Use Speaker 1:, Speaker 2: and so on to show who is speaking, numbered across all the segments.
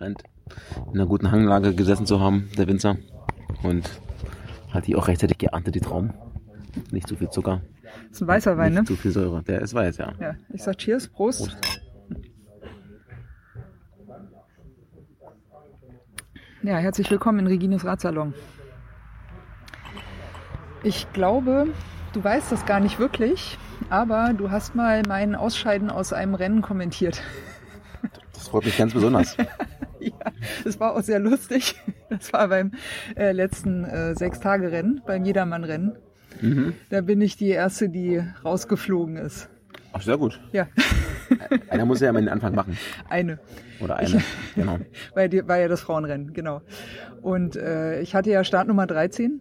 Speaker 1: Scheint in einer guten Hanglage gesessen zu haben, der Winzer. Und hat die auch rechtzeitig geerntet, die Trauben. Nicht zu viel Zucker.
Speaker 2: Das ist ein weißer Wein,
Speaker 1: nicht
Speaker 2: ne?
Speaker 1: zu viel Säure. Der ist weiß, ja.
Speaker 2: Ja, ich sag Cheers, Prost.
Speaker 1: Prost.
Speaker 2: Ja, herzlich willkommen in Regines Radsalon. Ich glaube, du weißt das gar nicht wirklich, aber du hast mal mein Ausscheiden aus einem Rennen kommentiert.
Speaker 1: Das freut mich ganz besonders.
Speaker 2: ja, das war auch sehr lustig. Das war beim äh, letzten äh, Sechs-Tage-Rennen, beim Jedermann-Rennen.
Speaker 1: Mhm.
Speaker 2: Da bin ich die Erste, die rausgeflogen ist.
Speaker 1: Ach, sehr gut.
Speaker 2: Ja,
Speaker 1: Einer muss ja immer den Anfang machen.
Speaker 2: eine.
Speaker 1: Oder eine. Genau.
Speaker 2: Weil die, war ja das Frauenrennen, genau. Und äh, ich hatte ja Startnummer 13.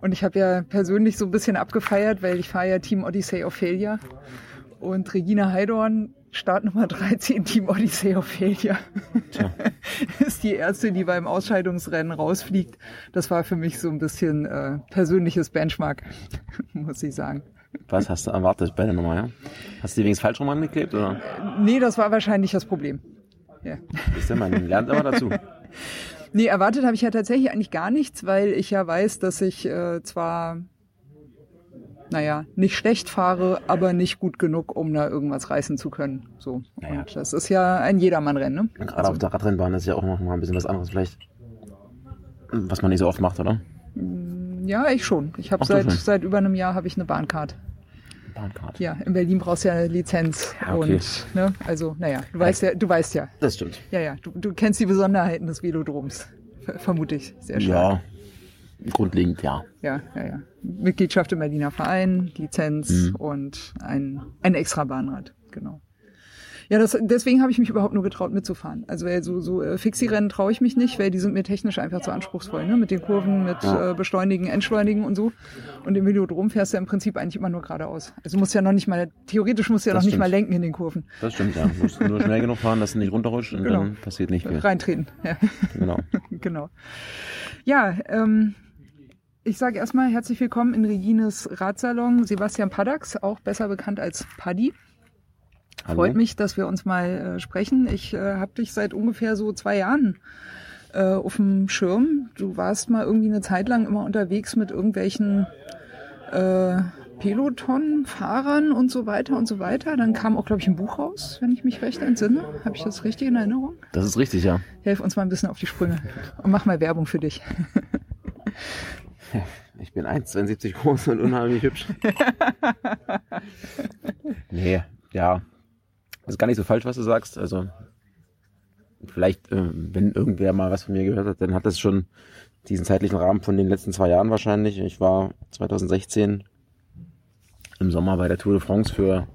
Speaker 2: Und ich habe ja persönlich so ein bisschen abgefeiert, weil ich fahre ja Team Odyssey Ophelia. Und Regina Heidorn, Startnummer 13, Team Odyssey Ophelia,
Speaker 1: Tja.
Speaker 2: ist die erste, die beim Ausscheidungsrennen rausfliegt. Das war für mich so ein bisschen äh, persönliches Benchmark, muss ich sagen.
Speaker 1: Was hast du erwartet bei der Nummer, ja? Hast du die wenigstens falsch rum angeklebt, oder?
Speaker 2: Nee, das war wahrscheinlich das Problem. Ja.
Speaker 1: Wisst ihr, man lernt aber dazu.
Speaker 2: Nee, erwartet habe ich ja tatsächlich eigentlich gar nichts, weil ich ja weiß, dass ich äh, zwar, naja, nicht schlecht fahre, aber nicht gut genug, um da irgendwas reißen zu können. So.
Speaker 1: Naja.
Speaker 2: Und das ist ja ein Jedermann-Rennen, ne?
Speaker 1: Gerade auf der Radrennbahn ist ja auch noch mal ein bisschen was anderes vielleicht. Was man nicht so oft macht, oder?
Speaker 2: Ja, ich schon. Ich habe seit,
Speaker 1: schon.
Speaker 2: seit über einem Jahr habe ich eine Bahncard.
Speaker 1: Bahncard.
Speaker 2: Ja, in Berlin brauchst du ja eine Lizenz.
Speaker 1: Ja, okay.
Speaker 2: Und, ne, also, naja, du weißt ja, du weißt ja.
Speaker 1: Das stimmt.
Speaker 2: Ja, ja, du, du kennst die Besonderheiten des Velodroms. Ver- Vermute ich. Sehr schön.
Speaker 1: Ja. Grundlegend, ja.
Speaker 2: Ja, ja, ja. Mitgliedschaft im Berliner Verein, Lizenz
Speaker 1: Mhm.
Speaker 2: und ein, ein extra Bahnrad, genau. Ja, das, deswegen habe ich mich überhaupt nur getraut mitzufahren. Also weil so, so äh, Fixie-Rennen traue ich mich nicht, weil die sind mir technisch einfach zu anspruchsvoll, ne? Mit den Kurven, mit
Speaker 1: Ja.
Speaker 2: äh, Beschleunigen, Entschleunigen und so. Und im Velodrom fährst du ja im Prinzip eigentlich immer nur geradeaus. Also musst ja noch nicht mal, theoretisch musst du ja
Speaker 1: Das
Speaker 2: noch nicht
Speaker 1: stimmt.
Speaker 2: mal lenken in den Kurven.
Speaker 1: Das stimmt, ja. Du musst nur schnell genug fahren, dass du nicht runterrutscht und
Speaker 2: Genau.
Speaker 1: dann passiert nicht viel.
Speaker 2: Reintreten. Ja.
Speaker 1: Genau.
Speaker 2: genau. Ja, ähm, ich sage erstmal herzlich willkommen in Regines Radsalon. Sebastian Paddax, auch besser bekannt als Paddy.
Speaker 1: Hallo.
Speaker 2: Freut mich, dass wir uns mal äh, sprechen. Ich äh, habe dich seit ungefähr so zwei Jahren äh, auf dem Schirm. Du warst mal irgendwie eine Zeit lang immer unterwegs mit irgendwelchen äh, Peloton-Fahrern und so weiter und so weiter. Dann kam auch, glaube ich, ein Buch raus, wenn ich mich recht entsinne. Habe ich das richtig in Erinnerung?
Speaker 1: Das ist richtig, ja.
Speaker 2: Helf uns mal ein bisschen auf die Sprünge und mach mal Werbung für dich.
Speaker 1: Ich bin 1,72 groß und unheimlich hübsch. nee, ja. Das ist gar nicht so falsch, was du sagst. Also, vielleicht, äh, wenn irgendwer mal was von mir gehört hat, dann hat das schon diesen zeitlichen Rahmen von den letzten zwei Jahren wahrscheinlich. Ich war 2016 im Sommer bei der Tour de France für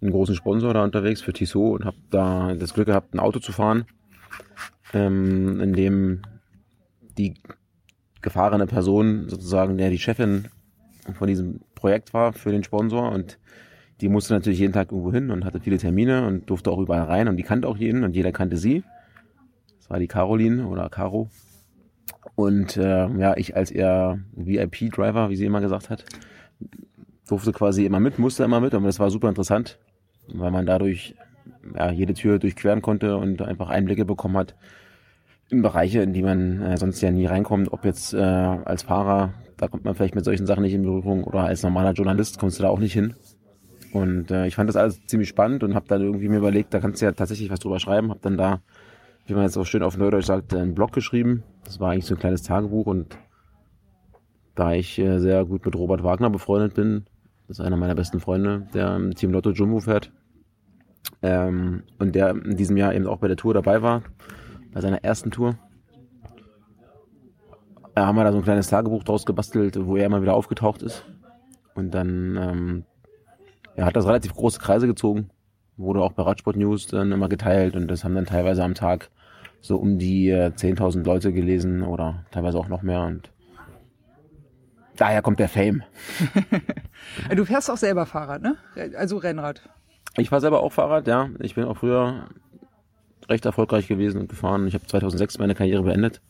Speaker 1: einen großen Sponsor da unterwegs, für Tissot, und habe da das Glück gehabt, ein Auto zu fahren, ähm, in dem die gefahrene Person sozusagen, der die Chefin von diesem Projekt war für den Sponsor und die musste natürlich jeden Tag irgendwo hin und hatte viele Termine und durfte auch überall rein und die kannte auch jeden und jeder kannte sie. Das war die Caroline oder Caro. Und äh, ja, ich als ihr VIP-Driver, wie sie immer gesagt hat, durfte quasi immer mit, musste immer mit und das war super interessant, weil man dadurch ja, jede Tür durchqueren konnte und einfach Einblicke bekommen hat in Bereiche, in die man äh, sonst ja nie reinkommt, ob jetzt äh, als Fahrer, da kommt man vielleicht mit solchen Sachen nicht in Berührung oder als normaler Journalist kommst du da auch nicht hin. Und äh, ich fand das alles ziemlich spannend und habe dann irgendwie mir überlegt, da kannst du ja tatsächlich was drüber schreiben, habe dann da, wie man jetzt auch schön auf Neudeutsch sagt, einen Blog geschrieben. Das war eigentlich so ein kleines Tagebuch und da ich äh, sehr gut mit Robert Wagner befreundet bin, das ist einer meiner besten Freunde, der im Team Lotto Jumbo fährt ähm, und der in diesem Jahr eben auch bei der Tour dabei war, bei seiner ersten Tour. Da haben wir da so ein kleines Tagebuch draus gebastelt, wo er immer wieder aufgetaucht ist. Und dann ähm, er hat das relativ große Kreise gezogen, wurde auch bei Radsport News dann immer geteilt und das haben dann teilweise am Tag so um die äh, 10.000 Leute gelesen oder teilweise auch noch mehr und daher kommt der Fame.
Speaker 2: Du fährst auch selber Fahrrad, ne? Also Rennrad.
Speaker 1: Ich fahre selber auch Fahrrad, ja. Ich bin auch früher recht erfolgreich gewesen und gefahren. Ich habe 2006 meine Karriere beendet.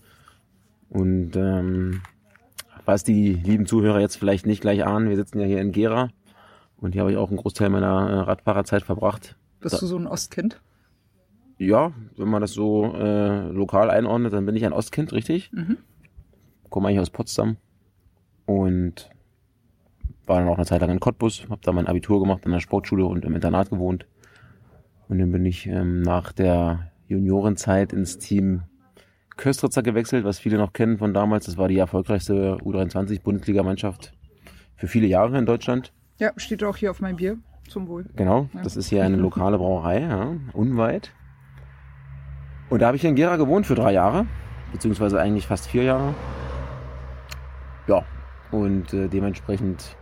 Speaker 1: Und ähm, was die lieben Zuhörer jetzt vielleicht nicht gleich ahnen, wir sitzen ja hier in Gera und hier habe ich auch einen Großteil meiner äh, Radfahrerzeit verbracht.
Speaker 2: Bist
Speaker 1: Da-
Speaker 2: du so ein Ostkind?
Speaker 1: ja, wenn man das so äh, lokal einordnet, dann bin ich ein Ostkind, richtig?
Speaker 2: Mhm.
Speaker 1: Komme eigentlich aus Potsdam und war dann auch eine Zeit lang in Cottbus, habe da mein Abitur gemacht an der Sportschule und im Internat gewohnt. Und dann bin ich ähm, nach der Juniorenzeit ins Team Köstritzer gewechselt, was viele noch kennen von damals. Das war die erfolgreichste U23-Bundesligamannschaft für viele Jahre in Deutschland.
Speaker 2: Ja, steht auch hier auf meinem Bier. Zum Wohl.
Speaker 1: Genau, das ist hier eine lokale Brauerei, ja, unweit. Und da habe ich in Gera gewohnt für drei Jahre, beziehungsweise eigentlich fast vier Jahre. Ja, und äh, dementsprechend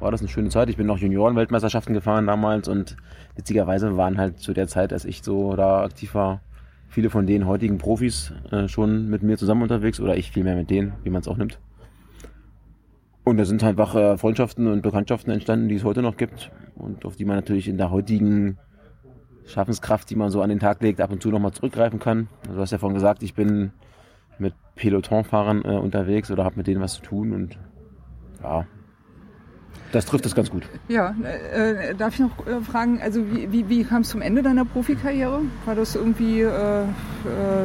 Speaker 1: war das eine schöne Zeit. Ich bin noch Juniorenweltmeisterschaften gefahren damals und witzigerweise waren halt zu der Zeit, als ich so da aktiv war, viele von den heutigen Profis äh, schon mit mir zusammen unterwegs oder ich vielmehr mit denen, wie man es auch nimmt. Und da sind einfach äh, Freundschaften und Bekanntschaften entstanden, die es heute noch gibt und auf die man natürlich in der heutigen Schaffenskraft, die man so an den Tag legt, ab und zu nochmal zurückgreifen kann. Also du hast ja vorhin gesagt, ich bin mit Pelotonfahrern äh, unterwegs oder habe mit denen was zu tun und ja, das trifft es ganz gut.
Speaker 2: Ja, äh, darf ich noch äh, fragen, also wie, wie, wie kam es zum Ende deiner Profikarriere? War das irgendwie äh, äh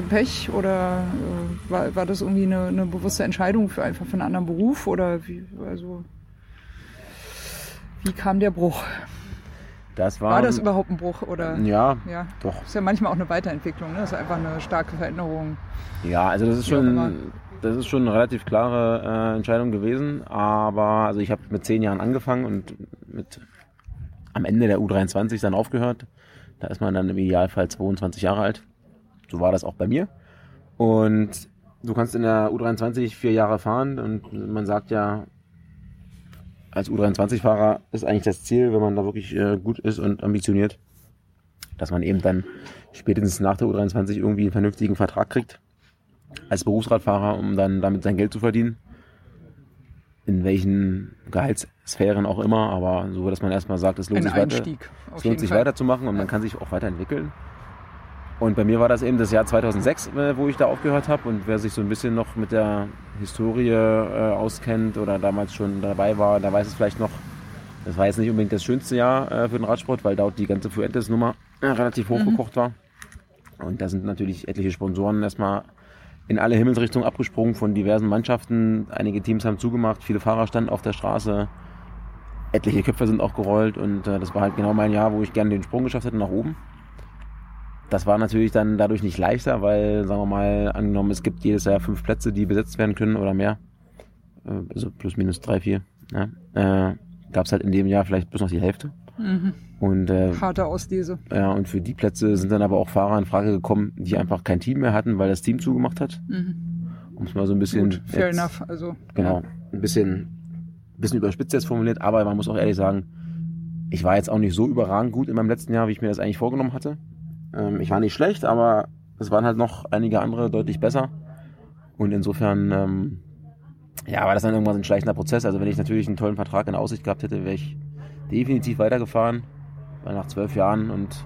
Speaker 2: Pech oder äh, war, war das irgendwie eine, eine, bewusste Entscheidung für einfach für einen anderen Beruf oder wie, also wie kam der Bruch?
Speaker 1: Das war,
Speaker 2: war das überhaupt ein Bruch oder?
Speaker 1: Ja, ja, doch.
Speaker 2: Ist ja manchmal auch eine Weiterentwicklung, ne? Das ist einfach eine starke Veränderung.
Speaker 1: Ja, also das ist schon das ist schon eine relativ klare äh, Entscheidung gewesen. Aber also ich habe mit zehn Jahren angefangen und mit am Ende der U23 dann aufgehört. Da ist man dann im Idealfall 22 Jahre alt. So war das auch bei mir. Und du kannst in der U23 vier Jahre fahren und man sagt ja, als U23-Fahrer ist eigentlich das Ziel, wenn man da wirklich äh, gut ist und ambitioniert, dass man eben dann spätestens nach der U23 irgendwie einen vernünftigen Vertrag kriegt als Berufsradfahrer, um dann damit sein Geld zu verdienen. In welchen Gehaltssphären auch immer, aber so, dass man erstmal sagt, es lohnt
Speaker 2: Ein
Speaker 1: sich, Einstieg, weiter, es lohnt sich weiterzumachen und man kann sich auch weiterentwickeln. Und bei mir war das eben das Jahr 2006, äh, wo ich da aufgehört habe. Und wer sich so ein bisschen noch mit der Historie äh, auskennt oder damals schon dabei war, der weiß es vielleicht noch. Das war jetzt nicht unbedingt das schönste Jahr äh, für den Radsport, weil dort die ganze Fuentes-Nummer äh, relativ hochgekocht mhm. war. Und da sind natürlich etliche Sponsoren erstmal in alle Himmelsrichtungen abgesprungen von diversen Mannschaften. Einige Teams haben zugemacht, viele Fahrer standen auf der Straße. Etliche Köpfe sind auch gerollt und äh, das war halt genau mein Jahr, wo ich gerne den Sprung geschafft hätte nach oben. Das war natürlich dann dadurch nicht leichter, weil, sagen wir mal, angenommen, es gibt jedes Jahr fünf Plätze, die besetzt werden können oder mehr. Äh, also plus minus drei, vier. Ja. Äh, Gab es halt in dem Jahr vielleicht bloß noch die Hälfte. Mhm. Und, äh,
Speaker 2: Harte Auslese.
Speaker 1: Ja, und für die Plätze sind dann aber auch Fahrer in Frage gekommen, die einfach kein Team mehr hatten, weil das Team zugemacht hat. Mhm. Um es mal so ein bisschen. Gut,
Speaker 2: fair jetzt, enough, also.
Speaker 1: Genau. Ja. Ein bisschen, bisschen überspitzt jetzt formuliert, aber man muss auch ehrlich sagen, ich war jetzt auch nicht so überragend gut in meinem letzten Jahr, wie ich mir das eigentlich vorgenommen hatte. Ähm, ich war nicht schlecht, aber es waren halt noch einige andere deutlich besser. Und insofern, ähm, ja, war das dann irgendwann ein schleichender Prozess. Also wenn ich natürlich einen tollen Vertrag in Aussicht gehabt hätte, wäre ich definitiv weitergefahren weil nach zwölf Jahren und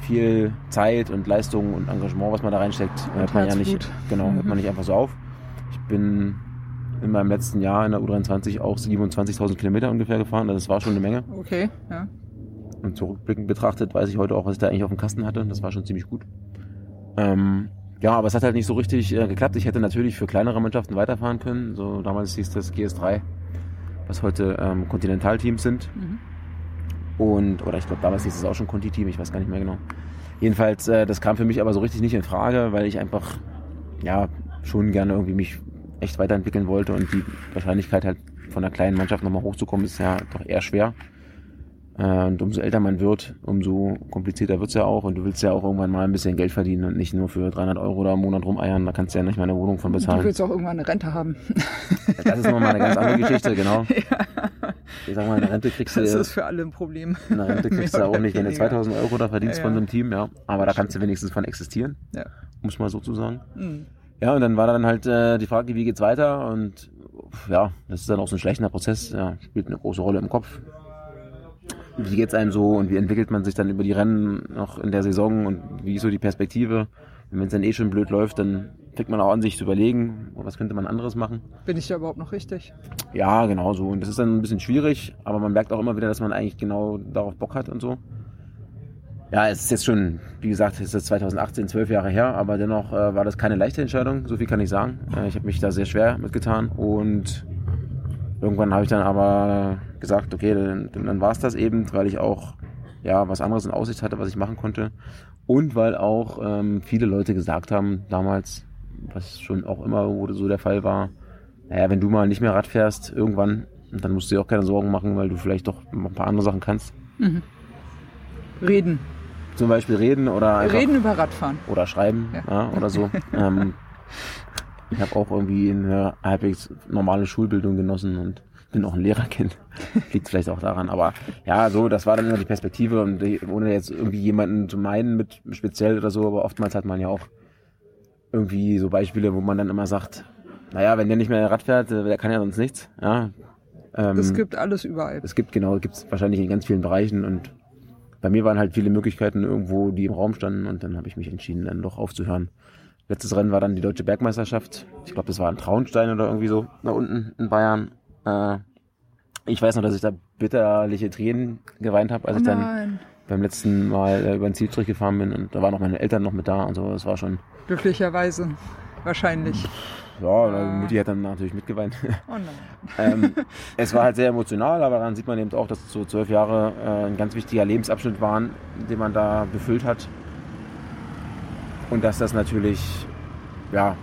Speaker 1: viel Zeit und Leistung und Engagement, was man da reinsteckt, hört man ja nicht, genau, hört man nicht einfach so auf. Ich bin in meinem letzten Jahr in der U23 auch 27.000 Kilometer ungefähr gefahren, also das war schon eine Menge.
Speaker 2: Okay, ja.
Speaker 1: Und zurückblickend betrachtet weiß ich heute auch, was ich da eigentlich auf dem Kasten hatte. Das war schon ziemlich gut. Ähm, ja, aber es hat halt nicht so richtig äh, geklappt. Ich hätte natürlich für kleinere Mannschaften weiterfahren können. So damals hieß das GS3, was heute ähm, Kontinentalteams sind. Mhm. Und, oder ich glaube, damals hieß es auch schon Conti-Team, ich weiß gar nicht mehr genau. Jedenfalls, äh, das kam für mich aber so richtig nicht in Frage, weil ich einfach, ja, schon gerne irgendwie mich echt weiterentwickeln wollte und die Wahrscheinlichkeit halt von einer kleinen Mannschaft nochmal hochzukommen ist ja doch eher schwer. Äh, und umso älter man wird, umso komplizierter wird's ja auch. Und du willst ja auch irgendwann mal ein bisschen Geld verdienen und nicht nur für 300 Euro da im Monat rumeiern. Da kannst du ja nicht mal eine Wohnung von bezahlen.
Speaker 2: Du willst auch irgendwann eine Rente haben.
Speaker 1: Das ist nochmal eine ganz andere Geschichte, genau. Ja. Ich sag mal, eine Rente kriegst du...
Speaker 2: Das ist für alle ein Problem.
Speaker 1: Eine Rente kriegst du auch nicht, wenn du 2000 Euro da verdienst ja, ja. von einem Team, ja. Aber da kannst du wenigstens von existieren. Ja. Muss mal so zu sagen. Mhm. Ja, und dann war dann halt äh, die Frage, wie geht's weiter? Und ja, das ist dann auch so ein schlechter Prozess. Ja, spielt eine große Rolle im Kopf wie geht's einem so und wie entwickelt man sich dann über die Rennen noch in der Saison und wie ist so die Perspektive? Und wenn es dann eh schon blöd läuft, dann fängt man auch an, sich zu überlegen, was könnte man anderes machen.
Speaker 2: Bin ich da überhaupt noch richtig?
Speaker 1: Ja, genau so. Und das ist dann ein bisschen schwierig, aber man merkt auch immer wieder, dass man eigentlich genau darauf Bock hat und so. Ja, es ist jetzt schon, wie gesagt, es ist 2018, zwölf Jahre her, aber dennoch äh, war das keine leichte Entscheidung, so viel kann ich sagen. Äh, ich habe mich da sehr schwer mitgetan und irgendwann habe ich dann aber gesagt, okay, dann, dann war es das eben, weil ich auch ja was anderes in Aussicht hatte, was ich machen konnte und weil auch ähm, viele Leute gesagt haben damals, was schon auch immer so der Fall war, naja, wenn du mal nicht mehr Rad fährst, irgendwann, dann musst du dir auch keine Sorgen machen, weil du vielleicht doch ein paar andere Sachen kannst.
Speaker 2: Mhm. Reden.
Speaker 1: Zum Beispiel reden oder einfach,
Speaker 2: Reden über Radfahren.
Speaker 1: oder schreiben
Speaker 2: Ja.
Speaker 1: ja. oder so. ähm, ich habe auch irgendwie eine halbwegs normale Schulbildung genossen und bin auch ein Lehrerkind. Liegt vielleicht auch daran. Aber ja, so, das war dann immer die Perspektive und die, ohne jetzt irgendwie jemanden zu meinen mit speziell oder so, aber oftmals hat man ja auch irgendwie so Beispiele, wo man dann immer sagt, naja, wenn der nicht mehr Rad fährt, äh, der kann ja sonst nichts. Ja. Ähm,
Speaker 2: Es gibt alles überall.
Speaker 1: es gibt genau, gibt es wahrscheinlich in ganz vielen Bereichen und bei mir waren halt viele Möglichkeiten irgendwo, die im Raum standen und dann habe ich mich entschieden, dann doch aufzuhören. Letztes Rennen war dann die Deutsche Bergmeisterschaft. Ich glaube, das war ein Traunstein oder irgendwie so da unten in Bayern. Äh, ich weiß noch, dass ich da bitterliche Tränen geweint habe, als
Speaker 2: Oh
Speaker 1: ich dann beim letzten Mal äh, über den Zielstrich gefahren bin und da waren auch meine Eltern noch mit da und so. Das war schon,
Speaker 2: Glücklicherweise. Wahrscheinlich.
Speaker 1: ja, die Mutti hat dann natürlich mitgeweint.
Speaker 2: Oh nein.
Speaker 1: ähm, es war halt sehr emotional, aber daran sieht man eben auch, dass so zwölf Jahre äh, ein ganz wichtiger Lebensabschnitt waren, den man da befüllt hat. Und dass das natürlich ja,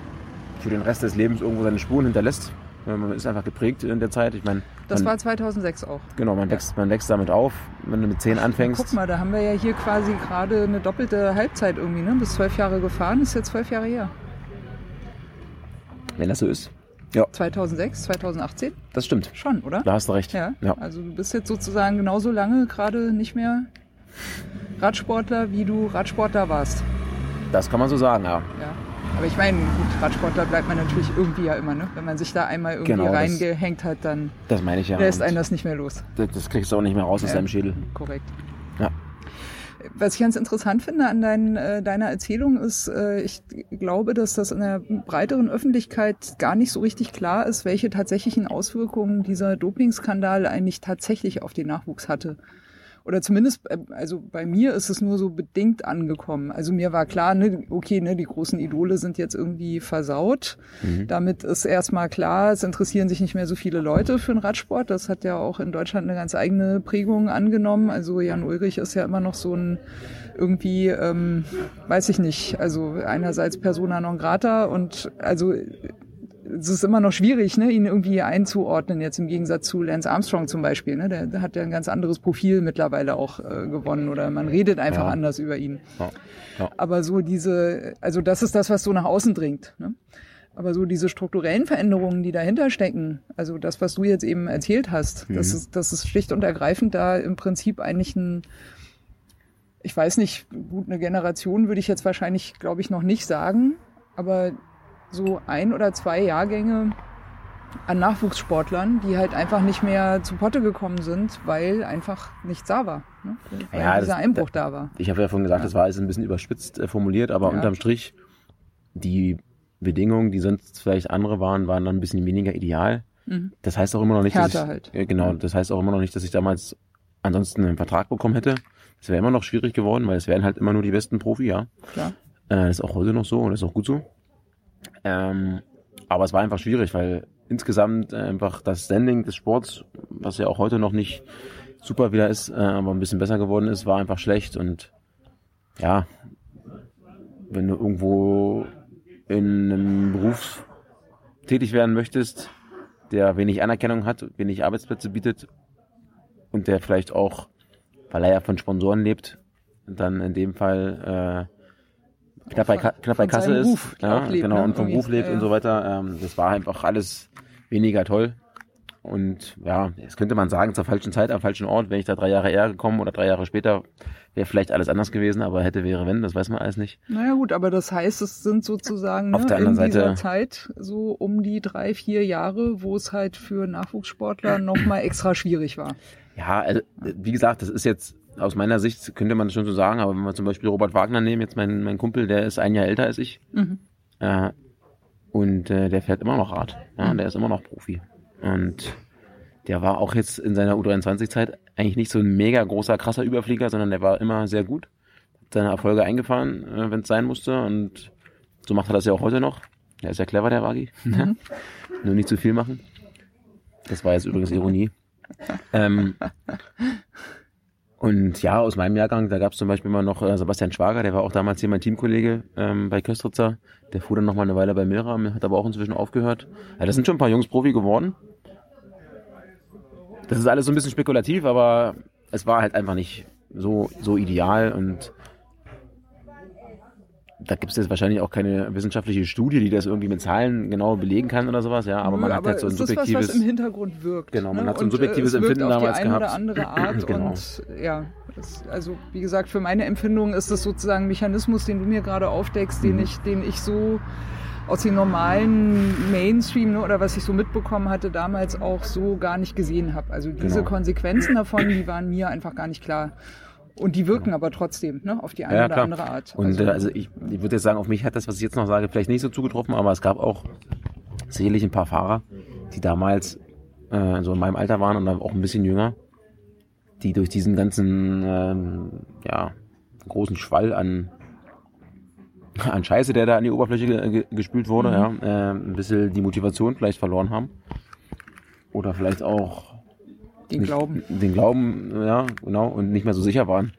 Speaker 1: für den Rest des Lebens irgendwo seine Spuren hinterlässt. Man ist einfach geprägt in der Zeit. Ich meine,
Speaker 2: Das
Speaker 1: man,
Speaker 2: war 2006 auch.
Speaker 1: genau, man wächst, man wächst damit auf. Wenn du mit zehn anfängst,
Speaker 2: Guck mal, da haben wir ja hier quasi gerade eine doppelte Halbzeit irgendwie, ne? Bis zwölf Jahre gefahren, ist jetzt zwölf Jahre her.
Speaker 1: wenn das so ist. Ja,
Speaker 2: 2006, 2018?
Speaker 1: das stimmt.
Speaker 2: Schon, oder?
Speaker 1: Da hast du recht.
Speaker 2: Ja.
Speaker 1: ja.
Speaker 2: Also du bist jetzt sozusagen genauso lange gerade nicht mehr Radsportler, wie du Radsportler warst.
Speaker 1: Das kann man so sagen, ja.
Speaker 2: Ja. Aber ich meine, gut, Radsportler bleibt man natürlich irgendwie ja immer, ne? Wenn man sich da einmal irgendwie
Speaker 1: Genau,
Speaker 2: reingehängt hat, dann
Speaker 1: Das meine ich ja.
Speaker 2: lässt einen das nicht mehr los.
Speaker 1: das, das kriegst du auch nicht mehr raus aus
Speaker 2: Ja.
Speaker 1: deinem Schädel.
Speaker 2: Korrekt.
Speaker 1: Ja.
Speaker 2: Was ich ganz interessant finde an dein, äh, deiner Erzählung ist, äh, ich glaube, dass das in der breiteren Öffentlichkeit gar nicht so richtig klar ist, welche tatsächlichen Auswirkungen dieser Dopingskandal eigentlich tatsächlich auf den Nachwuchs hatte. Oder zumindest, äh, also bei mir ist es nur so bedingt angekommen. Also mir war klar, ne, okay, ne, die großen Idole sind jetzt irgendwie versaut. Damit ist erstmal klar, es interessieren sich nicht mehr so viele Leute für den Radsport. Das hat ja auch in Deutschland eine ganz eigene Prägung angenommen. Also Jan Ulrich ist ja immer noch so ein irgendwie, ähm, weiß ich nicht, also einerseits persona non grata und also es ist immer noch schwierig, ne, ihn irgendwie einzuordnen, jetzt im Gegensatz zu Lance Armstrong zum Beispiel. Ne? Der, der hat ja ein ganz anderes Profil mittlerweile auch äh, gewonnen oder man redet einfach
Speaker 1: Ja.
Speaker 2: anders über ihn.
Speaker 1: Ja. Ja.
Speaker 2: Aber so diese, also das ist das, was so nach außen dringt. Ne? Aber so diese strukturellen Veränderungen, die dahinter stecken, also das, was du jetzt eben erzählt hast, das, ist, das ist schlicht und ergreifend da im Prinzip eigentlich ein, ich weiß nicht, gut, eine Generation würde ich jetzt wahrscheinlich, glaube ich, noch nicht sagen, aber so ein oder zwei Jahrgänge an Nachwuchssportlern, die halt einfach nicht mehr zu Potte gekommen sind, weil einfach nichts da war. Ne? Weil
Speaker 1: Ja,
Speaker 2: dieser
Speaker 1: das-
Speaker 2: Einbruch da war.
Speaker 1: Ich habe ja vorhin gesagt, das war alles ein bisschen überspitzt äh, formuliert, aber
Speaker 2: Ja.
Speaker 1: unterm Strich, die Bedingungen, die sonst vielleicht andere waren, waren dann ein bisschen weniger ideal.
Speaker 2: Mhm.
Speaker 1: Das heißt auch immer noch nicht, dass ich,
Speaker 2: halt.
Speaker 1: äh, genau, das heißt auch immer noch nicht, dass ich damals ansonsten einen Vertrag bekommen hätte. Das wäre immer noch schwierig geworden, weil es wären halt immer nur die besten Profi, ja.
Speaker 2: Klar.
Speaker 1: Äh, das ist auch heute noch so und das ist auch gut so. Ähm, aber es war einfach schwierig, weil insgesamt einfach das Standing des Sports, was ja auch heute noch nicht super wieder ist, äh, aber ein bisschen besser geworden ist, war einfach schlecht. Und ja, wenn du irgendwo in einem Beruf tätig werden möchtest, der wenig Anerkennung hat, wenig Arbeitsplätze bietet und der vielleicht auch, weil er ja von Sponsoren lebt, dann in dem Fall äh, knapp bei, knapp bei Kasse ist,
Speaker 2: Ruf
Speaker 1: ja,
Speaker 2: lebt,
Speaker 1: genau,
Speaker 2: ne?
Speaker 1: und vom Ruf lebt
Speaker 2: ja,
Speaker 1: und so
Speaker 2: ja.
Speaker 1: weiter. Ähm, das war einfach alles weniger toll. Und ja, jetzt könnte man sagen, zur falschen Zeit, am falschen Ort, wäre ich da drei Jahre eher gekommen oder drei Jahre später, wäre vielleicht alles anders gewesen, aber hätte, wäre, wenn, das weiß man alles nicht.
Speaker 2: Naja gut, aber das heißt, es sind sozusagen ne,
Speaker 1: Auf der
Speaker 2: in
Speaker 1: anderen
Speaker 2: dieser
Speaker 1: Seite-
Speaker 2: Zeit so um die drei, vier Jahre, wo es halt für Nachwuchssportler nochmal extra schwierig war.
Speaker 1: Ja, also, wie gesagt, das ist jetzt aus meiner Sicht, könnte man das schon so sagen, aber wenn wir zum Beispiel Robert Wagner nehmen, jetzt mein, mein Kumpel, der ist ein Jahr älter als ich,
Speaker 2: Mhm.
Speaker 1: äh, und äh, der fährt immer noch Rad, ja, der ist immer noch Profi. Und der war auch jetzt in seiner U23-Zeit eigentlich nicht so ein mega großer, krasser Überflieger, sondern der war immer sehr gut. seine Erfolge eingefahren, äh, wenn es sein musste. Und so macht er das ja auch heute noch. Er ist ja clever, der Wagi. Mhm. Nur nicht zu viel machen. Das war jetzt übrigens Ironie. ähm, und ja, aus meinem Jahrgang, da gab es zum Beispiel mal noch äh, Sebastian Schwager, der war auch damals hier mein Teamkollege ähm, bei Köstritzer. Der fuhr dann noch mal eine Weile bei Milram, hat aber auch inzwischen aufgehört. Ja, das sind schon ein paar Jungs Profi geworden. Das ist alles so ein bisschen spekulativ, aber es war halt einfach nicht so, so ideal und da gibt es jetzt wahrscheinlich auch keine wissenschaftliche Studie, die das irgendwie mit Zahlen genau belegen kann oder sowas, ja. Aber man hat aber halt so ein subjektives.
Speaker 2: Was, was im Hintergrund wirkt.
Speaker 1: Genau, man ne? hat so ein subjektives und, äh, Empfinden
Speaker 2: auf
Speaker 1: damals
Speaker 2: die eine
Speaker 1: gehabt.
Speaker 2: Oder andere Art genau. und ja, das, also wie gesagt, für meine Empfindung ist das sozusagen ein Mechanismus, den du mir gerade aufdeckst, mhm. den ich, den ich so aus dem normalen Mainstream ne, oder was ich so mitbekommen hatte, damals auch so gar nicht gesehen habe. Also diese genau. Konsequenzen davon, die waren mir einfach gar nicht klar. Und die wirken aber trotzdem, ne, auf die eine ja, oder andere Art.
Speaker 1: Und also, äh, also ich, ich würde jetzt sagen, auf mich hat das, was ich jetzt noch sage, vielleicht nicht so zugetroffen, aber es gab auch sicherlich ein paar Fahrer, die damals äh, so in meinem Alter waren und auch ein bisschen jünger, die durch diesen ganzen ähm, ja, großen Schwall an an Scheiße, der da an die Oberfläche ge gespült wurde, mhm. ja, äh, ein bisschen die Motivation vielleicht verloren haben. Oder vielleicht auch
Speaker 2: den Glauben.
Speaker 1: Den Glauben, ja, genau, und nicht mehr so sicher waren,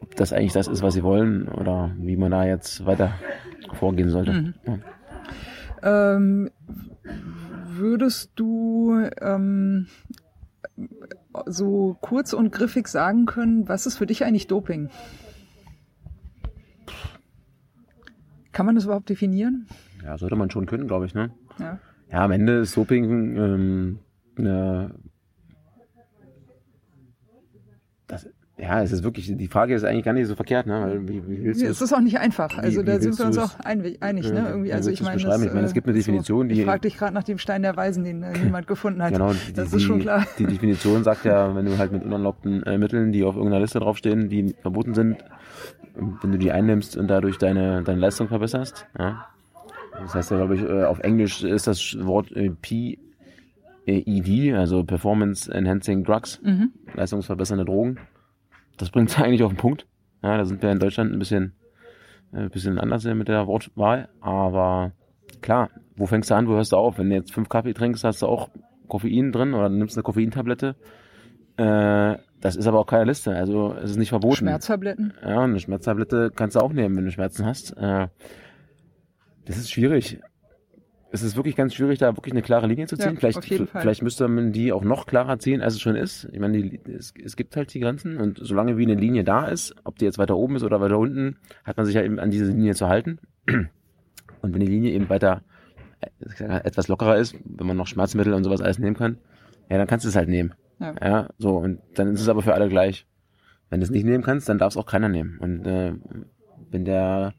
Speaker 1: ob das eigentlich das ist, was sie wollen oder wie man da jetzt weiter vorgehen sollte. Mhm.
Speaker 2: Ja. Ähm, würdest du ähm, so kurz und griffig sagen können, was ist für dich eigentlich Doping? Kann man das überhaupt definieren?
Speaker 1: Ja, sollte man schon können, glaube ich. Ne? Ja. ja, am Ende ist Doping ähm, eine das, ja, es ist wirklich, die Frage ist eigentlich gar nicht so verkehrt, ne? Weil, wie, wie willst
Speaker 2: es ist auch nicht einfach. Also wie, da sind wir uns auch einig, einig ne? Irgendwie, also ich meine,
Speaker 1: ich meine, es gibt eine Definition,
Speaker 2: so,
Speaker 1: die.
Speaker 2: Ich frage dich gerade nach dem Stein der Weisen, den äh, niemand gefunden hat. Genau, die, das ist schon klar.
Speaker 1: Die Definition sagt ja, wenn du halt mit unerlaubten äh, Mitteln, die auf irgendeiner Liste draufstehen, die verboten sind, wenn du die einnimmst und dadurch deine, deine Leistung verbesserst, ja. Das heißt ja, glaube ich, äh, auf Englisch ist das Wort äh, P ED, also Performance Enhancing Drugs, mhm. leistungsverbessernde Drogen. Das bringt es eigentlich auf den Punkt. Ja, da sind wir in Deutschland ein bisschen, ein äh, bisschen anders mit der Wortwahl. Aber klar, wo fängst du an, wo hörst du auf? Wenn du jetzt fünf Kaffee trinkst, hast du auch Koffein drin oder nimmst eine Koffeintablette. Äh, das ist aber auch keine Liste, also es ist nicht verboten.
Speaker 2: Schmerztabletten?
Speaker 1: Ja, eine Schmerztablette kannst du auch nehmen, wenn du Schmerzen hast. Äh, das ist schwierig es ist wirklich ganz schwierig, da wirklich eine klare Linie zu ziehen. Ja, vielleicht, vielleicht müsste man die auch noch klarer ziehen, als es schon ist. Ich meine, die, es, es, gibt halt die Grenzen und solange wie eine Linie da ist, ob die jetzt weiter oben ist oder weiter unten, hat man sich ja eben an diese Linie zu halten. Und wenn die Linie eben weiter äh, etwas lockerer ist, wenn man noch Schmerzmittel und sowas alles nehmen kann, ja, dann kannst du es halt nehmen. Ja. ja, so und dann ist es aber für alle gleich. Wenn du es nicht nehmen kannst, dann darf es auch keiner nehmen. Und äh, wenn der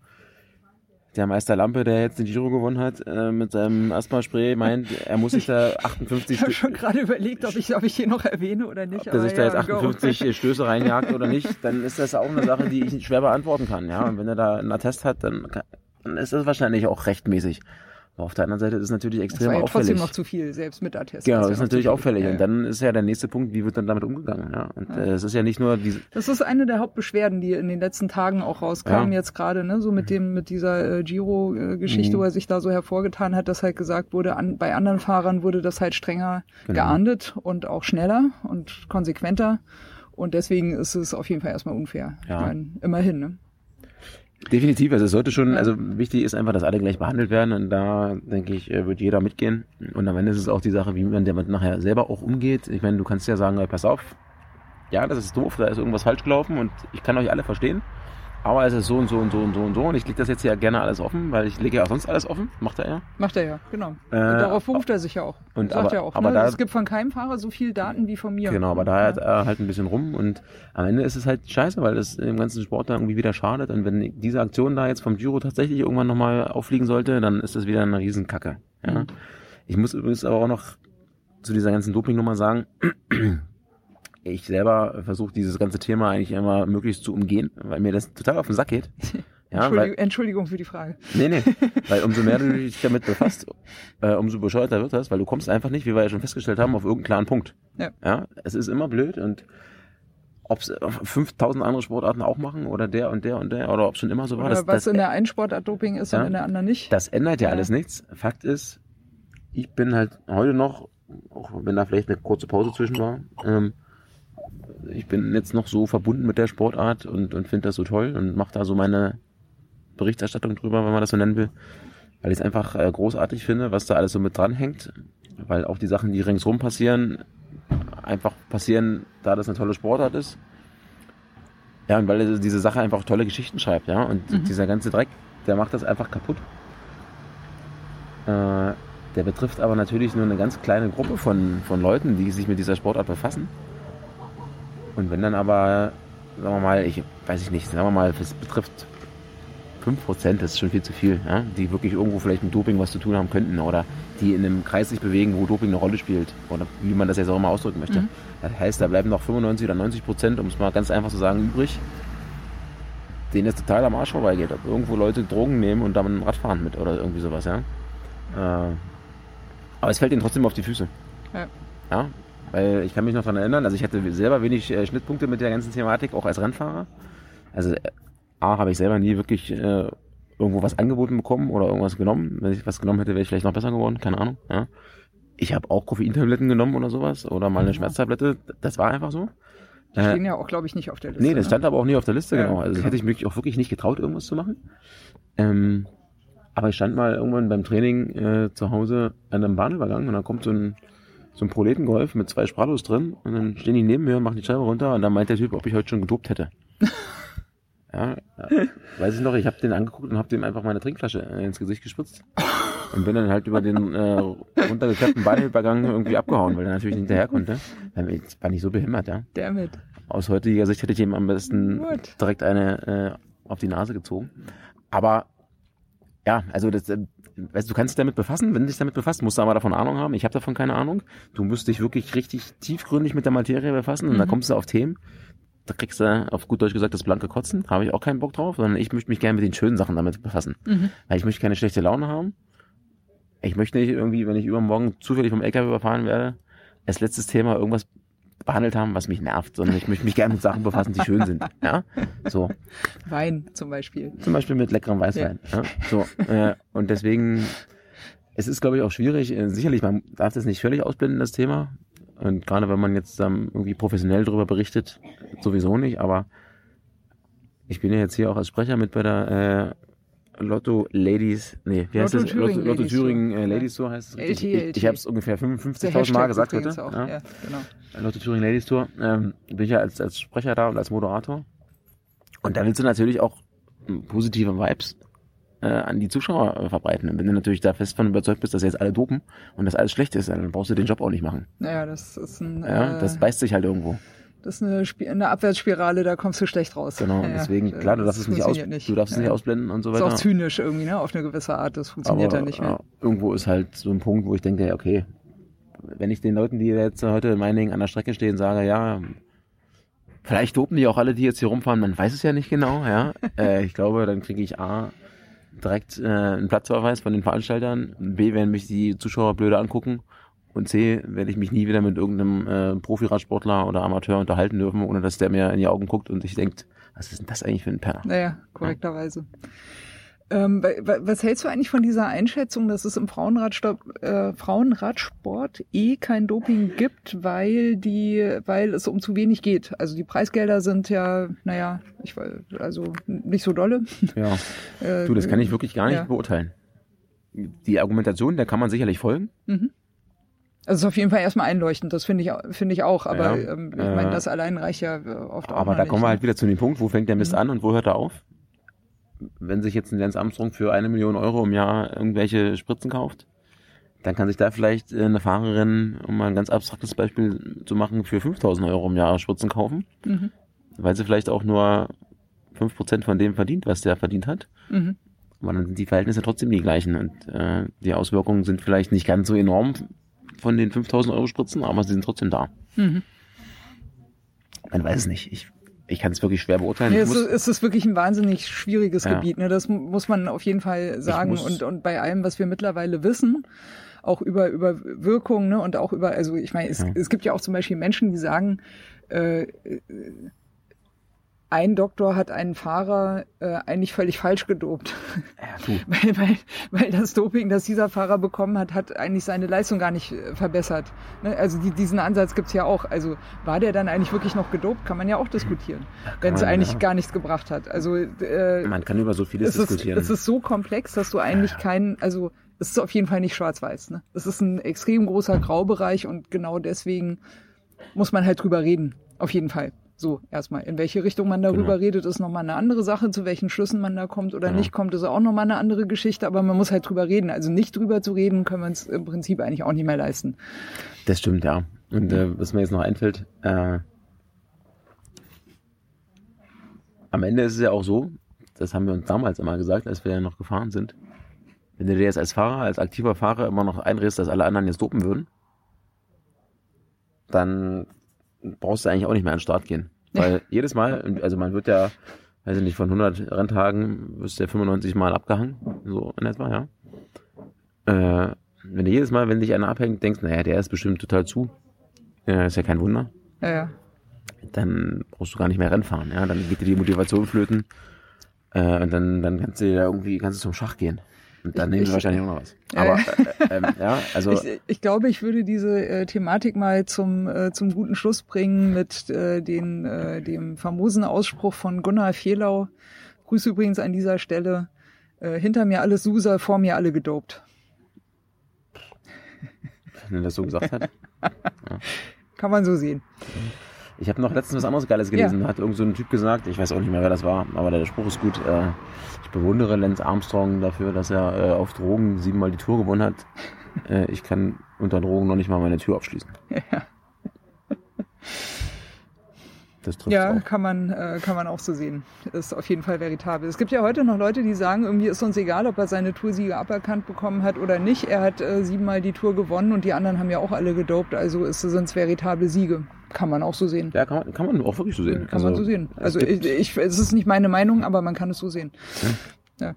Speaker 1: der Meister Lampe, der jetzt den Giro gewonnen hat, äh, mit seinem Asthma-Spray meint, er muss sich da 58...
Speaker 2: Ich habe schon gerade überlegt, ob ich, ob ich hier noch erwähne oder nicht.
Speaker 1: Ob er sich da jetzt 58 go. Stöße reinjagt oder nicht, dann ist das auch eine Sache, die ich schwer beantworten kann. Ja, Und wenn er da einen Attest hat, dann, kann, dann ist das wahrscheinlich auch rechtmäßig. Aber auf der anderen Seite ist es natürlich extrem das war ja auffällig.
Speaker 2: trotzdem noch zu viel, selbst mit Attest.
Speaker 1: Genau, das ist natürlich auffällig. Ja. Und dann ist ja der nächste Punkt, wie wird dann damit umgegangen? Ja. Und ja. Äh, es ist ja nicht nur diese.
Speaker 2: Das ist eine der Hauptbeschwerden, die in den letzten Tagen auch rauskamen, ja. jetzt gerade, ne, so mit dem, mit dieser äh, Giro-Geschichte, mhm. wo er sich da so hervorgetan hat, dass halt gesagt wurde, an, bei anderen Fahrern wurde das halt strenger genau. geahndet und auch schneller und konsequenter. Und deswegen ist es auf jeden Fall erstmal unfair. Ja. Ich meine, immerhin, ne?
Speaker 1: Definitiv, also es sollte schon, also wichtig ist einfach, dass alle gleich behandelt werden und da denke ich, äh, wird jeder mitgehen. Und am Ende ist es auch die Sache, wie man damit nachher selber auch umgeht. Ich meine, du kannst ja sagen, pass auf, ja, das ist doof, da ist irgendwas falsch gelaufen und ich kann euch alle verstehen aber es ist so und so und so und so und so und ich lege das jetzt ja gerne alles offen, weil ich lege ja auch sonst alles offen. Macht er ja.
Speaker 2: Macht er ja, genau. Äh, darauf beruft er sich ja auch. Und sagt aber, ja auch, aber ne? da, es gibt von keinem Fahrer so viel Daten wie von mir.
Speaker 1: Genau, aber da hat er halt ein bisschen rum und am Ende ist es halt scheiße, weil das im ganzen Sport da irgendwie wieder schadet und wenn diese Aktion da jetzt vom Giro tatsächlich irgendwann nochmal auffliegen sollte, dann ist das wieder eine Riesenkacke. Ja? Mhm. Ich muss übrigens aber auch noch zu dieser ganzen Doping-Nummer sagen, ich selber versuche dieses ganze Thema eigentlich immer möglichst zu umgehen, weil mir das total auf den Sack geht.
Speaker 2: Ja, Entschuldigung, weil, Entschuldigung für die Frage.
Speaker 1: Nee, nee, weil umso mehr du dich damit befasst, äh, umso bescheuerter wird das, weil du kommst einfach nicht, wie wir ja schon festgestellt haben, auf irgendeinen klaren Punkt. Ja. ja. Es ist immer blöd und ob es 5000 andere Sportarten auch machen oder der und der und der oder ob es schon immer so war.
Speaker 2: Oder
Speaker 1: das,
Speaker 2: was
Speaker 1: das,
Speaker 2: in der einen Sportart Doping ist
Speaker 1: Ja.
Speaker 2: und in der anderen nicht.
Speaker 1: das ändert ja,
Speaker 2: Ja.
Speaker 1: alles nichts. Fakt ist, ich bin halt heute noch, auch wenn da vielleicht eine kurze Pause zwischen war, ähm, ich bin jetzt noch so verbunden mit der Sportart und, und finde das so toll und mache da so meine Berichterstattung drüber, wenn man das so nennen will, weil ich es einfach äh, großartig finde, was da alles so mit dranhängt, weil auch die Sachen, die ringsrum passieren, einfach passieren, da das eine tolle Sportart ist. Ja, und weil er diese Sache einfach tolle Geschichten schreibt, ja, und
Speaker 2: Mhm.
Speaker 1: dieser ganze Dreck, der macht das einfach kaputt. Äh, der betrifft aber natürlich nur eine ganz kleine Gruppe von, von Leuten, die sich mit dieser Sportart befassen. Und wenn dann aber, sagen wir mal, ich weiß ich nicht, sagen wir mal, es betrifft 5%, das ist schon viel zu viel, ja, die wirklich irgendwo vielleicht mit Doping was zu tun haben könnten oder die in einem Kreis sich bewegen, wo Doping eine Rolle spielt oder wie man das jetzt auch immer ausdrücken möchte.
Speaker 2: Mhm.
Speaker 1: Das heißt, da bleiben noch 95 oder 90 Prozent, um es mal ganz einfach zu sagen, übrig, denen es total am Arsch vorbeigeht. Ob irgendwo Leute Drogen nehmen und dann Radfahren mit oder irgendwie sowas, ja. Äh, aber es fällt ihnen trotzdem auf die Füße.
Speaker 2: Ja.
Speaker 1: Ja, weil ich kann mich noch daran erinnern, also ich hatte selber wenig äh, Schnittpunkte mit der ganzen Thematik, auch als Rennfahrer. Also äh, A, habe ich selber nie wirklich äh, irgendwo was angeboten bekommen oder irgendwas genommen. Wenn ich was genommen hätte, wäre ich vielleicht noch besser geworden, keine Ahnung. Ja. Ich habe auch Koffeintabletten genommen oder sowas oder mal eine Schmerztablette. Das war einfach so.
Speaker 2: Die
Speaker 1: Äh,
Speaker 2: stehen ja auch, glaube ich, nicht auf der Liste.
Speaker 1: Nee, das
Speaker 2: ne?
Speaker 1: stand aber auch nie auf der Liste,
Speaker 2: Ja,
Speaker 1: genau. Also
Speaker 2: klar.
Speaker 1: hätte ich mich auch wirklich nicht getraut, irgendwas zu machen. Ähm, aber ich stand mal irgendwann beim Training äh, zu Hause an einem Bahnübergang und dann kommt so ein, so ein Proletengolf mit zwei Spralos drin und dann stehen die neben mir, machen die Scheibe runter und dann meint der Typ, ob ich heute schon gedopt hätte. ja, ja, weiß ich noch, ich habe den angeguckt und habe dem einfach meine Trinkflasche äh, ins Gesicht gespritzt. Und bin dann halt über den äh, runtergeklappten Bahnübergang irgendwie abgehauen, weil er natürlich nicht hinterher konnte. Ich war nicht so behindert, ja.
Speaker 2: Damit.
Speaker 1: Aus heutiger Sicht hätte ich ihm am besten
Speaker 2: Gut.
Speaker 1: direkt eine äh, auf die Nase gezogen. Aber ja, also das, äh, weißt, du du kannst dich damit befassen. Wenn du dich damit befasst, musst du aber davon Ahnung haben. Ich habe davon keine Ahnung. Du musst dich wirklich richtig tiefgründig mit der Materie befassen und
Speaker 2: Mhm.
Speaker 1: da kommst du auf Themen. Da kriegst du auf gut Deutsch gesagt das blanke Kotzen. Habe ich auch keinen Bock drauf, sondern ich möchte mich gerne mit den schönen Sachen damit befassen.
Speaker 2: Mhm.
Speaker 1: Weil ich möchte keine schlechte Laune haben. Ich möchte nicht irgendwie, wenn ich übermorgen zufällig vom LKW überfahren werde, als letztes Thema irgendwas behandelt haben, was mich nervt, sondern ich möchte mich gerne mit Sachen befassen, die schön sind. Ja, so.
Speaker 2: Wein zum Beispiel.
Speaker 1: Zum Beispiel mit leckerem Weißwein. Ja. So, äh, und deswegen, es ist, glaube ich, auch schwierig. Äh, sicherlich, man darf das nicht völlig ausblenden, das Thema. Und gerade wenn man jetzt ähm, irgendwie professionell darüber berichtet, sowieso nicht. Aber ich bin ja jetzt hier auch als Sprecher mit bei der äh, Lotto Ladies, nee, wie heißt
Speaker 2: Lotto
Speaker 1: das?
Speaker 2: Thüringen
Speaker 1: Lotto, Lotto
Speaker 2: Ladies
Speaker 1: Thüringen
Speaker 2: Tour.
Speaker 1: äh. Ladies Tour heißt es. richtig.
Speaker 2: LT,
Speaker 1: Ich, ich
Speaker 2: LT.
Speaker 1: habe es ungefähr
Speaker 2: Der
Speaker 1: 55.000
Speaker 2: Hashtag
Speaker 1: Mal gesagt heute.
Speaker 2: Auch.
Speaker 1: Ja.
Speaker 2: Ja. genau.
Speaker 1: Lotto Thüringen Ladies Tour, ähm, bin ich ja als, als Sprecher da und als Moderator. Und da willst du natürlich auch ähm, positive Vibes äh, an die Zuschauer äh, verbreiten. Und wenn du natürlich da fest von überzeugt bist, dass jetzt alle dopen und dass alles schlecht ist, dann brauchst du den Job auch nicht machen.
Speaker 2: Naja, das ist ein,
Speaker 1: Ja,
Speaker 2: äh,
Speaker 1: das beißt sich halt irgendwo.
Speaker 2: Das ist eine, Spi- eine Abwärtsspirale, da kommst du schlecht raus.
Speaker 1: Genau.
Speaker 2: Ja,
Speaker 1: deswegen,
Speaker 2: ja,
Speaker 1: klar, du
Speaker 2: das
Speaker 1: darfst es nicht aus,
Speaker 2: funktioniert nicht.
Speaker 1: du darfst es
Speaker 2: Ja.
Speaker 1: nicht ausblenden und so
Speaker 2: Ist
Speaker 1: weiter.
Speaker 2: auch zynisch irgendwie, ne? Auf eine gewisse Art. Das funktioniert dann nicht mehr.
Speaker 1: ja, irgendwo ist halt so ein Punkt, wo ich denke, ja, okay, wenn ich den Leuten, die jetzt heute in Meiningen an der Strecke stehen, sage, ja, vielleicht dopen die auch alle, die jetzt hier rumfahren, man weiß es ja nicht genau, ja. äh, ich glaube, dann kriege ich A, direkt äh, einen Platzverweis von den Veranstaltern, B, werden mich die Zuschauer blöde angucken und C, werde ich mich nie wieder mit irgendeinem äh, Profiradsportler oder Amateur unterhalten dürfen, ohne dass der mir in die Augen guckt und sich denkt, was ist denn das eigentlich für ein Penner?
Speaker 2: Naja, korrekterweise. Ähm, wa- wa- was hältst du eigentlich von dieser Einschätzung, dass es im Frauenradsport, äh, Frauenradsport eh kein Doping gibt, weil die, weil es um zu wenig geht? Also die Preisgelder sind ja, naja, ich also nicht so dolle.
Speaker 1: Ja.
Speaker 2: Äh,
Speaker 1: Du, das kann ich wirklich gar nicht
Speaker 2: ja.
Speaker 1: beurteilen. Die Argumentation, der kann man sicherlich folgen.
Speaker 2: Mhm. Also es ist auf jeden Fall erstmal einleuchtend, das finde ich, finde ich auch, aber
Speaker 1: Ja,
Speaker 2: ähm, ich
Speaker 1: äh,
Speaker 2: meine, das allein reicht ja äh, oft auch
Speaker 1: Aber da
Speaker 2: nicht,
Speaker 1: kommen wir
Speaker 2: ne?
Speaker 1: halt wieder zu dem Punkt, wo fängt der Mist
Speaker 2: Mhm.
Speaker 1: an und wo hört er auf? Wenn sich jetzt ein Lance Armstrong für eine Million Euro im Jahr irgendwelche Spritzen kauft, dann kann sich da vielleicht äh, eine Fahrerin, um mal ein ganz abstraktes Beispiel zu machen, für 5000 Euro im Jahr Spritzen kaufen,
Speaker 2: Mhm.
Speaker 1: weil sie vielleicht auch nur 5% von dem verdient, was der verdient hat.
Speaker 2: Mhm.
Speaker 1: Aber dann sind die Verhältnisse trotzdem die gleichen und äh, die Auswirkungen sind vielleicht nicht ganz so enorm von den 5000 Euro Spritzen, aber sie sind trotzdem da.
Speaker 2: Mhm.
Speaker 1: Man weiß es nicht. Ich, ich kann es wirklich schwer beurteilen.
Speaker 2: Nee, es, ist, es ist wirklich ein wahnsinnig schwieriges
Speaker 1: Ja.
Speaker 2: Gebiet. Ne? Das mu- muss man auf jeden Fall sagen. Und, und bei allem, was wir mittlerweile wissen, auch über, über Wirkung ne? und auch über, also ich meine, es,
Speaker 1: Ja.
Speaker 2: es gibt ja auch zum Beispiel Menschen, die sagen, äh, ein Doktor hat einen Fahrer äh, eigentlich völlig falsch gedopt.
Speaker 1: Ja,
Speaker 2: weil, weil, weil das Doping, das dieser Fahrer bekommen hat, hat eigentlich seine Leistung gar nicht äh, verbessert. Ne? Also die, diesen Ansatz gibt's ja auch. Also war der dann eigentlich wirklich noch gedopt? Kann man ja auch diskutieren, wenn es eigentlich ja. gar nichts gebracht hat. Also
Speaker 1: äh, Man kann über so vieles
Speaker 2: es
Speaker 1: diskutieren.
Speaker 2: Ist, es ist so komplex, dass du eigentlich keinen, also es ist auf jeden Fall nicht schwarz-weiß. Ne? Es ist ein extrem großer Graubereich und genau deswegen muss man halt drüber reden. Auf jeden Fall. So, erstmal. In welche Richtung man darüber genau. redet, ist nochmal eine andere Sache. Zu welchen Schlüssen man da kommt oder genau. nicht kommt, ist auch nochmal eine andere Geschichte. Aber man muss halt drüber reden. Also nicht drüber zu reden, können wir uns im Prinzip eigentlich auch nicht mehr leisten.
Speaker 1: Das stimmt, ja. Und äh, was mir jetzt noch einfällt, äh, am Ende ist es ja auch so, das haben wir uns damals immer gesagt, als wir ja noch gefahren sind. Wenn du dir jetzt als Fahrer, als aktiver Fahrer immer noch einredest, dass alle anderen jetzt dopen würden, dann brauchst du eigentlich auch nicht mehr an den Start gehen. Weil jedes Mal, also man wird ja, weiß ich nicht, von 100 Renntagen wirst du ja 95 Mal abgehangen, so in etwa, ja. Äh, wenn du jedes Mal, wenn dich einer abhängt, denkst, naja, der ist bestimmt total zu, äh, ist ja kein Wunder.
Speaker 2: Ja, ja.
Speaker 1: Dann brauchst du gar nicht mehr Rennen fahren, ja. Dann geht dir die Motivation flöten. Äh, und dann, dann kannst du ja irgendwie, kannst du zum Schach gehen. Dann nehmen wir wahrscheinlich auch noch was. Aber äh, äh, ja, also
Speaker 2: ich, ich, glaube, ich würde diese äh, Thematik mal zum äh, zum guten Schluss bringen mit äh, den äh, dem famosen Ausspruch von Gunnar Fehlau. Grüße übrigens an dieser Stelle. Hinter mir alles Suser, vor mir alle gedopt.
Speaker 1: Wenn er das so gesagt hat.
Speaker 2: Ja. Kann man so sehen.
Speaker 1: Ich habe noch letztens was anderes Geiles gelesen. Ja. Hat irgend so ein Typ gesagt, ich weiß auch nicht mehr, wer das war, aber der Spruch ist gut. Äh, ich bewundere Lance Armstrong dafür, dass er äh, auf Drogen siebenmal die Tour gewonnen hat. Äh, ich kann unter Drogen noch nicht mal meine Tür abschließen. Ja.
Speaker 2: Das trifft ja, auch. kann man, äh, kann man auch so sehen. Ist auf jeden Fall veritabel. Es gibt ja heute noch Leute, die sagen, irgendwie ist uns egal, ob er seine Toursiege aberkannt bekommen hat oder nicht. Er hat äh, siebenmal die Tour gewonnen und die anderen haben ja auch alle gedopt, also sind es veritable Siege. Kann man auch so sehen.
Speaker 1: Ja, kann man, kann man auch wirklich so sehen.
Speaker 2: Kann also, man so sehen. Also ich, ich, es ist nicht meine Meinung, aber man kann es so sehen. Ja. ja.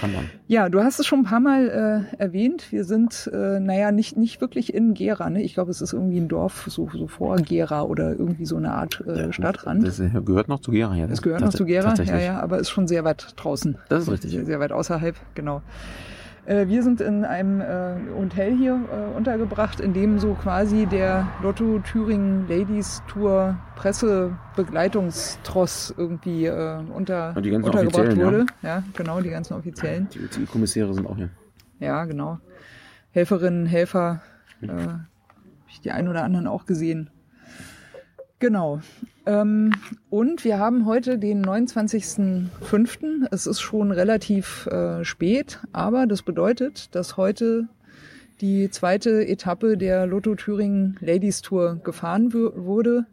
Speaker 1: Kann man.
Speaker 2: Ja, du hast es schon ein paar Mal äh, erwähnt. Wir sind, äh, naja, nicht, nicht wirklich in Gera. Ne? Ich glaube, es ist irgendwie ein Dorf so, so vor Gera oder irgendwie so eine Art äh, ja, Stadtrand.
Speaker 1: Das gehört noch zu Gera, ja.
Speaker 2: Das gehört noch zu Gera, ja, ja, aber ist schon sehr weit draußen.
Speaker 1: Das ist richtig.
Speaker 2: Sehr, sehr weit außerhalb, genau. Äh, wir sind in einem äh, Hotel hier äh, untergebracht, in dem so quasi der Lotto Thüringen Ladies Tour Pressebegleitungstross irgendwie äh, unter, untergebracht wurde. Ja. ja. genau, die ganzen Offiziellen.
Speaker 1: Die, die Kommissäre sind auch hier.
Speaker 2: Ja, genau. Helferinnen, Helfer, äh, habe ich die ein oder anderen auch gesehen. Genau. Ähm, und wir haben heute den 29.05. Es ist schon relativ äh, spät, aber das bedeutet, dass heute die zweite Etappe der Lotto Thüringen Ladies Tour gefahren wurde,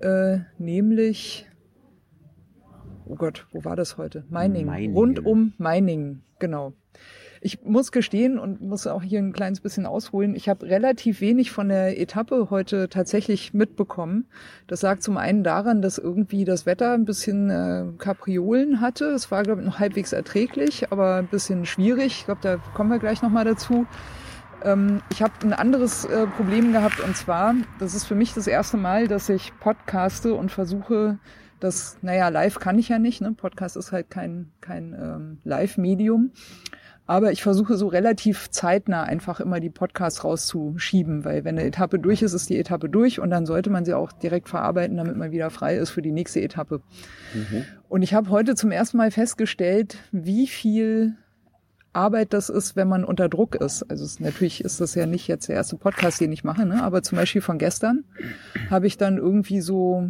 Speaker 2: äh, nämlich, oh Gott, wo war das heute? Meiningen. Meiningen. Rund um Meiningen, genau. Ich muss gestehen und muss auch hier ein kleines bisschen ausholen. Ich habe relativ wenig von der Etappe heute tatsächlich mitbekommen. Das sagt zum einen daran, dass irgendwie das Wetter ein bisschen äh, Kapriolen hatte. Es war, glaube ich, noch halbwegs erträglich, aber ein bisschen schwierig. Ich glaube, da kommen wir gleich nochmal dazu. Ähm, ich habe ein anderes äh, Problem gehabt und zwar, das ist für mich das erste Mal, dass ich podcaste und versuche, das, naja, live kann ich ja nicht, ne? Podcast ist halt kein, kein ähm, Live-Medium. Aber ich versuche so relativ zeitnah einfach immer die Podcasts rauszuschieben, weil wenn eine Etappe durch ist, ist die Etappe durch und dann sollte man sie auch direkt verarbeiten, damit man wieder frei ist für die nächste Etappe. Mhm. Und ich habe heute zum ersten Mal festgestellt, wie viel Arbeit das ist, wenn man unter Druck ist. Also es, natürlich ist das ja nicht jetzt der erste Podcast, den ich mache, ne? aber zum Beispiel von gestern habe ich dann irgendwie so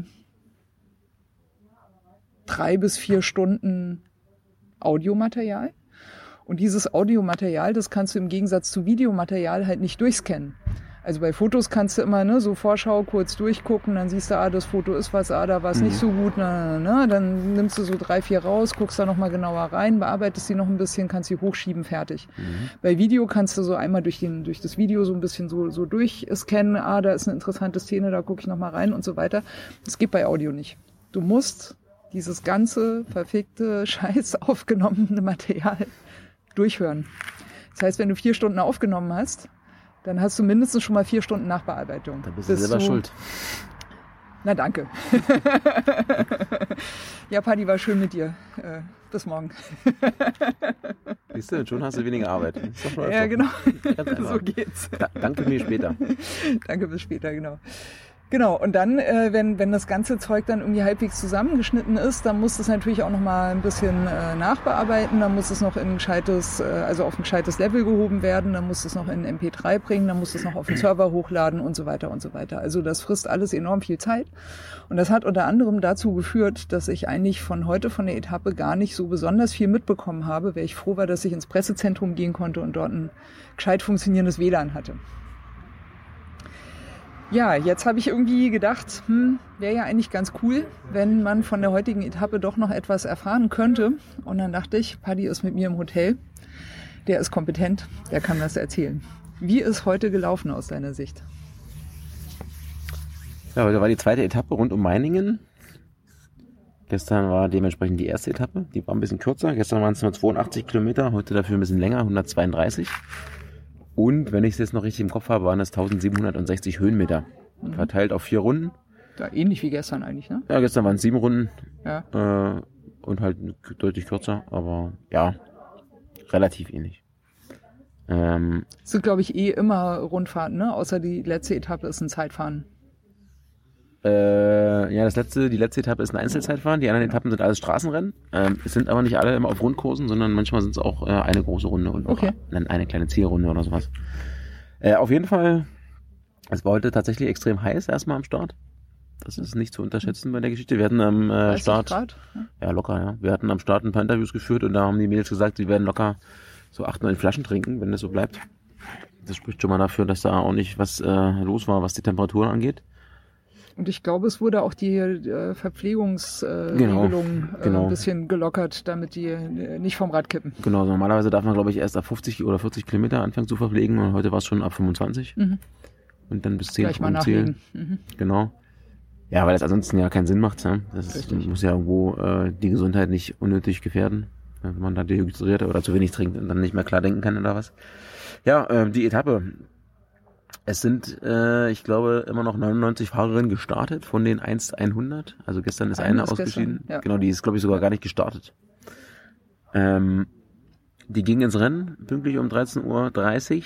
Speaker 2: drei bis vier Stunden Audiomaterial und dieses Audiomaterial, das kannst du im Gegensatz zu Videomaterial halt nicht durchscannen. Also bei Fotos kannst du immer ne, so Vorschau kurz durchgucken, dann siehst du, ah, das Foto ist was, ah, da war es mhm. nicht so gut, na, na, na, dann nimmst du so drei, vier raus, guckst da nochmal genauer rein, bearbeitest sie noch ein bisschen, kannst sie hochschieben, fertig. Mhm. Bei Video kannst du so einmal durch, den, durch das Video so ein bisschen so, so durchscannen, ah, da ist eine interessante Szene, da gucke ich nochmal rein und so weiter. Das geht bei Audio nicht. Du musst dieses ganze verfickte, scheiß aufgenommene Material durchhören. Das heißt, wenn du vier Stunden aufgenommen hast, dann hast du mindestens schon mal vier Stunden Nachbearbeitung.
Speaker 1: Da bist du selber du, schuld.
Speaker 2: Na danke. ja, Paddy, war schön mit dir. Äh, bis morgen.
Speaker 1: Siehst du, schon hast du weniger Arbeit.
Speaker 2: ja, genau. so geht's.
Speaker 1: Da, danke mir später.
Speaker 2: danke bis später, genau. Genau, und dann, äh, wenn, wenn das ganze Zeug dann irgendwie halbwegs zusammengeschnitten ist, dann muss es natürlich auch nochmal ein bisschen äh, nachbearbeiten, dann muss es noch in ein gescheites, äh, also auf ein gescheites Level gehoben werden, dann muss es noch in MP3 bringen, dann muss es noch auf den Server hochladen und so weiter und so weiter. Also das frisst alles enorm viel Zeit. Und das hat unter anderem dazu geführt, dass ich eigentlich von heute von der Etappe gar nicht so besonders viel mitbekommen habe, weil ich froh war, dass ich ins Pressezentrum gehen konnte und dort ein gescheit funktionierendes WLAN hatte. Ja, jetzt habe ich irgendwie gedacht, hm, wäre ja eigentlich ganz cool, wenn man von der heutigen Etappe doch noch etwas erfahren könnte. Und dann dachte ich, Paddy ist mit mir im Hotel. Der ist kompetent, der kann das erzählen. Wie ist heute gelaufen aus deiner Sicht?
Speaker 1: Ja, heute war die zweite Etappe rund um Meiningen. Gestern war dementsprechend die erste Etappe. Die war ein bisschen kürzer. Gestern waren es nur 82 Kilometer, heute dafür ein bisschen länger, 132. Und wenn ich es jetzt noch richtig im Kopf habe, waren es 1760 Höhenmeter. Mhm. Verteilt auf vier Runden.
Speaker 2: Ja, ähnlich wie gestern eigentlich, ne?
Speaker 1: Ja, gestern waren es sieben Runden.
Speaker 2: Ja.
Speaker 1: Äh, und halt deutlich kürzer, aber ja, relativ ähnlich.
Speaker 2: Ähm, das sind, glaube ich, eh immer Rundfahrten, ne? Außer die letzte Etappe ist ein Zeitfahren.
Speaker 1: Äh, ja, das letzte, die letzte Etappe ist ein Einzelzeitfahren, die anderen Etappen sind alles Straßenrennen. Ähm, es sind aber nicht alle immer auf Rundkursen, sondern manchmal sind es auch äh, eine große Runde und
Speaker 2: okay.
Speaker 1: eine, eine kleine Zielrunde oder sowas. Äh, auf jeden Fall, es war heute tatsächlich extrem heiß erstmal am Start. Das ist nicht zu unterschätzen bei der Geschichte. Wir hatten am äh, Start.
Speaker 2: Grad?
Speaker 1: Ja, locker, ja. Wir hatten am Start ein paar Interviews geführt und da haben die Mädels gesagt, sie werden locker so acht, neun Flaschen trinken, wenn das so bleibt. Das spricht schon mal dafür, dass da auch nicht was äh, los war, was die Temperaturen angeht.
Speaker 2: Und ich glaube, es wurde auch die äh, Verpflegungsregelung
Speaker 1: genau, genau.
Speaker 2: ein bisschen gelockert, damit die äh, nicht vom Rad kippen.
Speaker 1: Genau, normalerweise darf man, glaube ich, erst ab 50 oder 40 Kilometer anfangen zu verpflegen und heute war es schon ab 25. Mhm. Und dann bis 10
Speaker 2: Gleich mal
Speaker 1: zählen. Mhm. Genau. Ja, weil das ansonsten ja keinen Sinn macht. Ne? Das ist, muss ja irgendwo äh, die Gesundheit nicht unnötig gefährden, wenn man da dehydriert oder zu wenig trinkt und dann nicht mehr klar denken kann oder was. Ja, äh, die Etappe es sind, äh, ich glaube, immer noch 99 Fahrerinnen gestartet von den 1 100. Also gestern ist eine, eine ist ausgeschieden. Gestern, ja. Genau, die ist, glaube ich, sogar gar nicht gestartet. Ähm, die ging ins Rennen, pünktlich um 13.30 Uhr.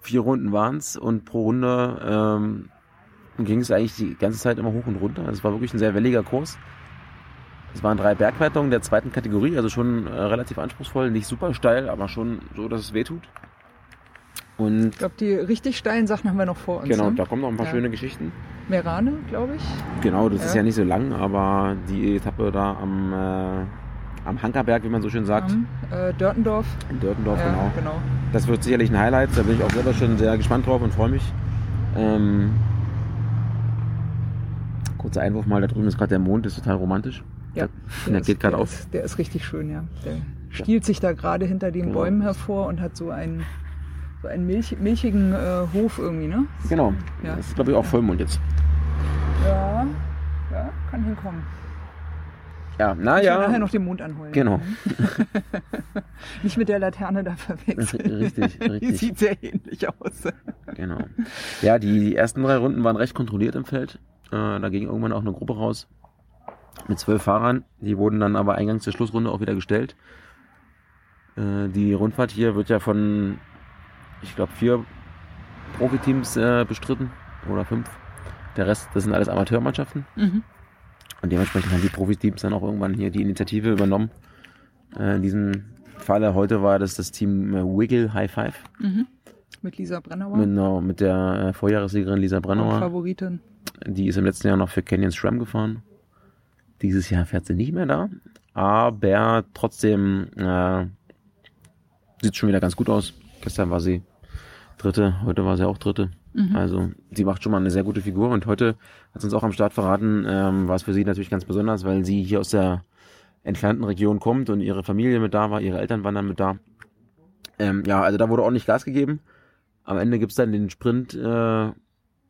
Speaker 1: Vier Runden waren's und pro Runde ähm, ging es eigentlich die ganze Zeit immer hoch und runter. Also es war wirklich ein sehr welliger Kurs. Es waren drei Bergwertungen der zweiten Kategorie, also schon äh, relativ anspruchsvoll, nicht super steil, aber schon so, dass es weh tut.
Speaker 2: Und ich glaube, die richtig steilen Sachen haben wir noch vor uns.
Speaker 1: Genau,
Speaker 2: ne?
Speaker 1: da kommen noch ein paar ja. schöne Geschichten.
Speaker 2: Merane, glaube ich.
Speaker 1: Genau, das ja. ist ja nicht so lang, aber die Etappe da am, äh, am Hankerberg, wie man so schön sagt.
Speaker 2: Am, äh, Dörtendorf.
Speaker 1: In Dörtendorf,
Speaker 2: ja,
Speaker 1: genau.
Speaker 2: genau.
Speaker 1: Das wird sicherlich ein Highlight, da bin ich auch selber schon sehr gespannt drauf und freue mich. Ähm, kurzer Einwurf mal, da drüben ist gerade der Mond, ist total romantisch.
Speaker 2: Ja,
Speaker 1: der, der geht gerade auf.
Speaker 2: Ist, der ist richtig schön, ja. Der stiehlt sich da gerade hinter den genau. Bäumen hervor und hat so einen einen milch, milchigen äh, Hof irgendwie, ne?
Speaker 1: Genau. Ja. Das ist, glaube ich, auch Vollmond jetzt.
Speaker 2: Ja, ja, kann hinkommen.
Speaker 1: Ja, naja.
Speaker 2: nachher noch den Mond anholen.
Speaker 1: Genau.
Speaker 2: Nicht mit der Laterne da verwechseln.
Speaker 1: Richtig, richtig.
Speaker 2: Die sieht sehr ähnlich aus.
Speaker 1: Genau. Ja, die, die ersten drei Runden waren recht kontrolliert im Feld. Äh, da ging irgendwann auch eine Gruppe raus mit zwölf Fahrern. Die wurden dann aber eingangs der Schlussrunde auch wieder gestellt. Äh, die Rundfahrt hier wird ja von ich glaube, vier Profiteams äh, bestritten oder fünf. Der Rest, das sind alles Amateurmannschaften. Mhm. Und dementsprechend haben die Profiteams dann auch irgendwann hier die Initiative übernommen. Äh, in diesem Falle heute war das das Team äh, Wiggle High Five.
Speaker 2: Mhm. Mit Lisa Brennauer.
Speaker 1: Genau, mit der äh, Vorjahressiegerin Lisa Brennauer.
Speaker 2: Favoritin.
Speaker 1: Die ist im letzten Jahr noch für Canyon SRAM gefahren. Dieses Jahr fährt sie nicht mehr da. Aber trotzdem äh, sieht schon wieder ganz gut aus. Gestern war sie Dritte, heute war sie auch Dritte. Mhm. Also sie macht schon mal eine sehr gute Figur und heute hat sie uns auch am Start verraten, ähm, war es für sie natürlich ganz besonders, weil sie hier aus der entfernten Region kommt und ihre Familie mit da war, ihre Eltern waren dann mit da. Ähm, ja, also da wurde ordentlich Gas gegeben. Am Ende gibt's dann den Sprint, äh,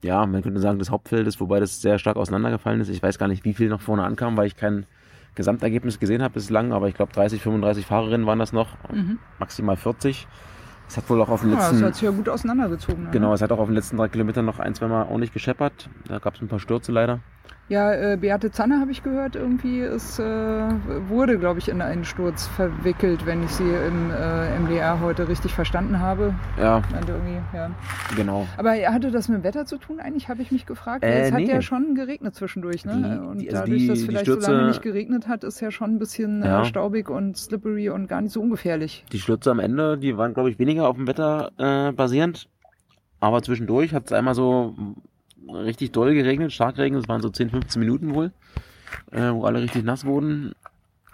Speaker 1: ja, man könnte sagen des Hauptfeldes, wobei das sehr stark auseinandergefallen ist. Ich weiß gar nicht, wie viel noch vorne ankam, weil ich kein Gesamtergebnis gesehen habe bislang, aber ich glaube 30, 35 Fahrerinnen waren das noch, mhm. maximal 40. Es hat wohl auch auf den
Speaker 2: Ja, das
Speaker 1: letzten,
Speaker 2: hat sich ja gut auseinandergezogen. ne?
Speaker 1: genau, es hat auch auf den letzten drei Kilometern noch ein, zweimal ordentlich gescheppert. Da gab es ein paar Stürze leider.
Speaker 2: Ja, äh, Beate Zanne habe ich gehört, irgendwie ist, äh, wurde, glaube ich, in einen Sturz verwickelt, wenn ich sie im äh, MDR heute richtig verstanden habe.
Speaker 1: Ja,
Speaker 2: ja.
Speaker 1: genau.
Speaker 2: Aber hatte das mit dem Wetter zu tun eigentlich, habe ich mich gefragt.
Speaker 1: Äh,
Speaker 2: es hat
Speaker 1: nee.
Speaker 2: ja schon geregnet zwischendurch, ne?
Speaker 1: Die-
Speaker 2: und
Speaker 1: die-
Speaker 2: dadurch,
Speaker 1: die-
Speaker 2: dass vielleicht
Speaker 1: Stürze-
Speaker 2: so lange nicht geregnet hat, ist ja schon ein bisschen
Speaker 1: Ja.
Speaker 2: äh, staubig und slippery und gar nicht so ungefährlich.
Speaker 1: Die Stürze am Ende, die waren, glaube ich, weniger auf dem Wetter äh, basierend. Aber zwischendurch hat es einmal so richtig doll geregnet, stark geregnet. Es waren so 10, 15 Minuten wohl, äh, wo alle richtig nass wurden.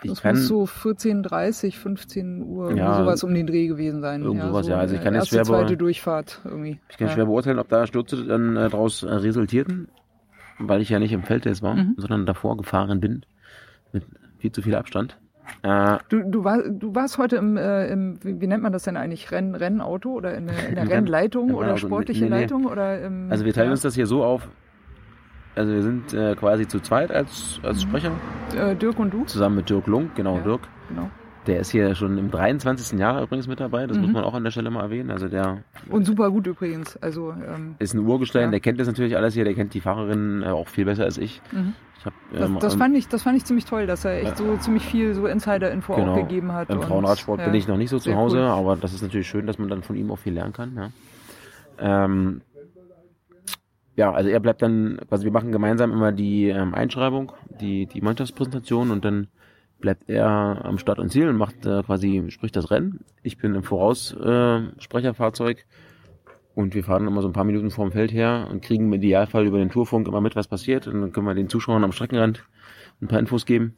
Speaker 1: Ich
Speaker 2: Das
Speaker 1: kann,
Speaker 2: muss so 14.30, 15 Uhr,
Speaker 1: Ja,
Speaker 2: sowas um den Dreh gewesen sein.
Speaker 1: irgend sowas, ja. Also ich kann jetzt schwer
Speaker 2: zweite Durchfahrt irgendwie.
Speaker 1: ich kann
Speaker 2: ja.
Speaker 1: schwer beurteilen, ob da Stürze dann äh, daraus äh, resultierten, weil ich ja nicht im Feldtest war,
Speaker 2: Mhm.
Speaker 1: sondern davor gefahren bin mit viel zu viel Abstand. Äh,
Speaker 2: Du, du, war, du warst heute im, äh, im wie, wie nennt man das denn eigentlich, Renn, Rennauto oder in der, in der Rennleitung
Speaker 1: im
Speaker 2: oder
Speaker 1: Rennauto,
Speaker 2: sportliche
Speaker 1: nee, nee.
Speaker 2: Leitung? Oder im,
Speaker 1: also wir teilen
Speaker 2: ja,
Speaker 1: uns das hier so auf. Also wir sind äh, quasi zu zweit als, als
Speaker 2: Mhm.
Speaker 1: Sprecher,
Speaker 2: äh, Dirk und du?
Speaker 1: zusammen mit Dirk Lunk, genau
Speaker 2: Ja.
Speaker 1: Dirk.
Speaker 2: Genau.
Speaker 1: Der ist hier schon im 23. Jahr übrigens mit dabei, das
Speaker 2: Mhm.
Speaker 1: muss man auch an der Stelle mal erwähnen. Also der
Speaker 2: Und super gut übrigens. Also ähm,
Speaker 1: ist ein Urgestein,
Speaker 2: Ja.
Speaker 1: der kennt das natürlich alles hier, der kennt die Fahrerinnen äh, auch viel besser als ich.
Speaker 2: mhm.
Speaker 1: Hab,
Speaker 2: das,
Speaker 1: ähm,
Speaker 2: das,
Speaker 1: ähm,
Speaker 2: fand ich, das fand ich ziemlich toll, dass er echt so ziemlich viel so Insider-Info
Speaker 1: Genau.
Speaker 2: auch gegeben hat.
Speaker 1: Im Frauenradsport
Speaker 2: ja.
Speaker 1: bin ich noch nicht so zu Hause,
Speaker 2: cool.
Speaker 1: aber das ist natürlich schön, dass man dann von ihm auch viel lernen kann. Ja, ähm, ja also er bleibt dann, quasi wir machen gemeinsam immer die ähm, Einschreibung, die, die Mannschaftspräsentation und dann bleibt er am Start und Ziel und macht äh, quasi, spricht das Rennen. Ich bin im Voraussprecherfahrzeug äh, und wir fahren immer so ein paar Minuten vorm Feld her und kriegen im Idealfall über den Tourfunk immer mit, was passiert. Und dann können wir den Zuschauern am Streckenrand ein paar Infos geben.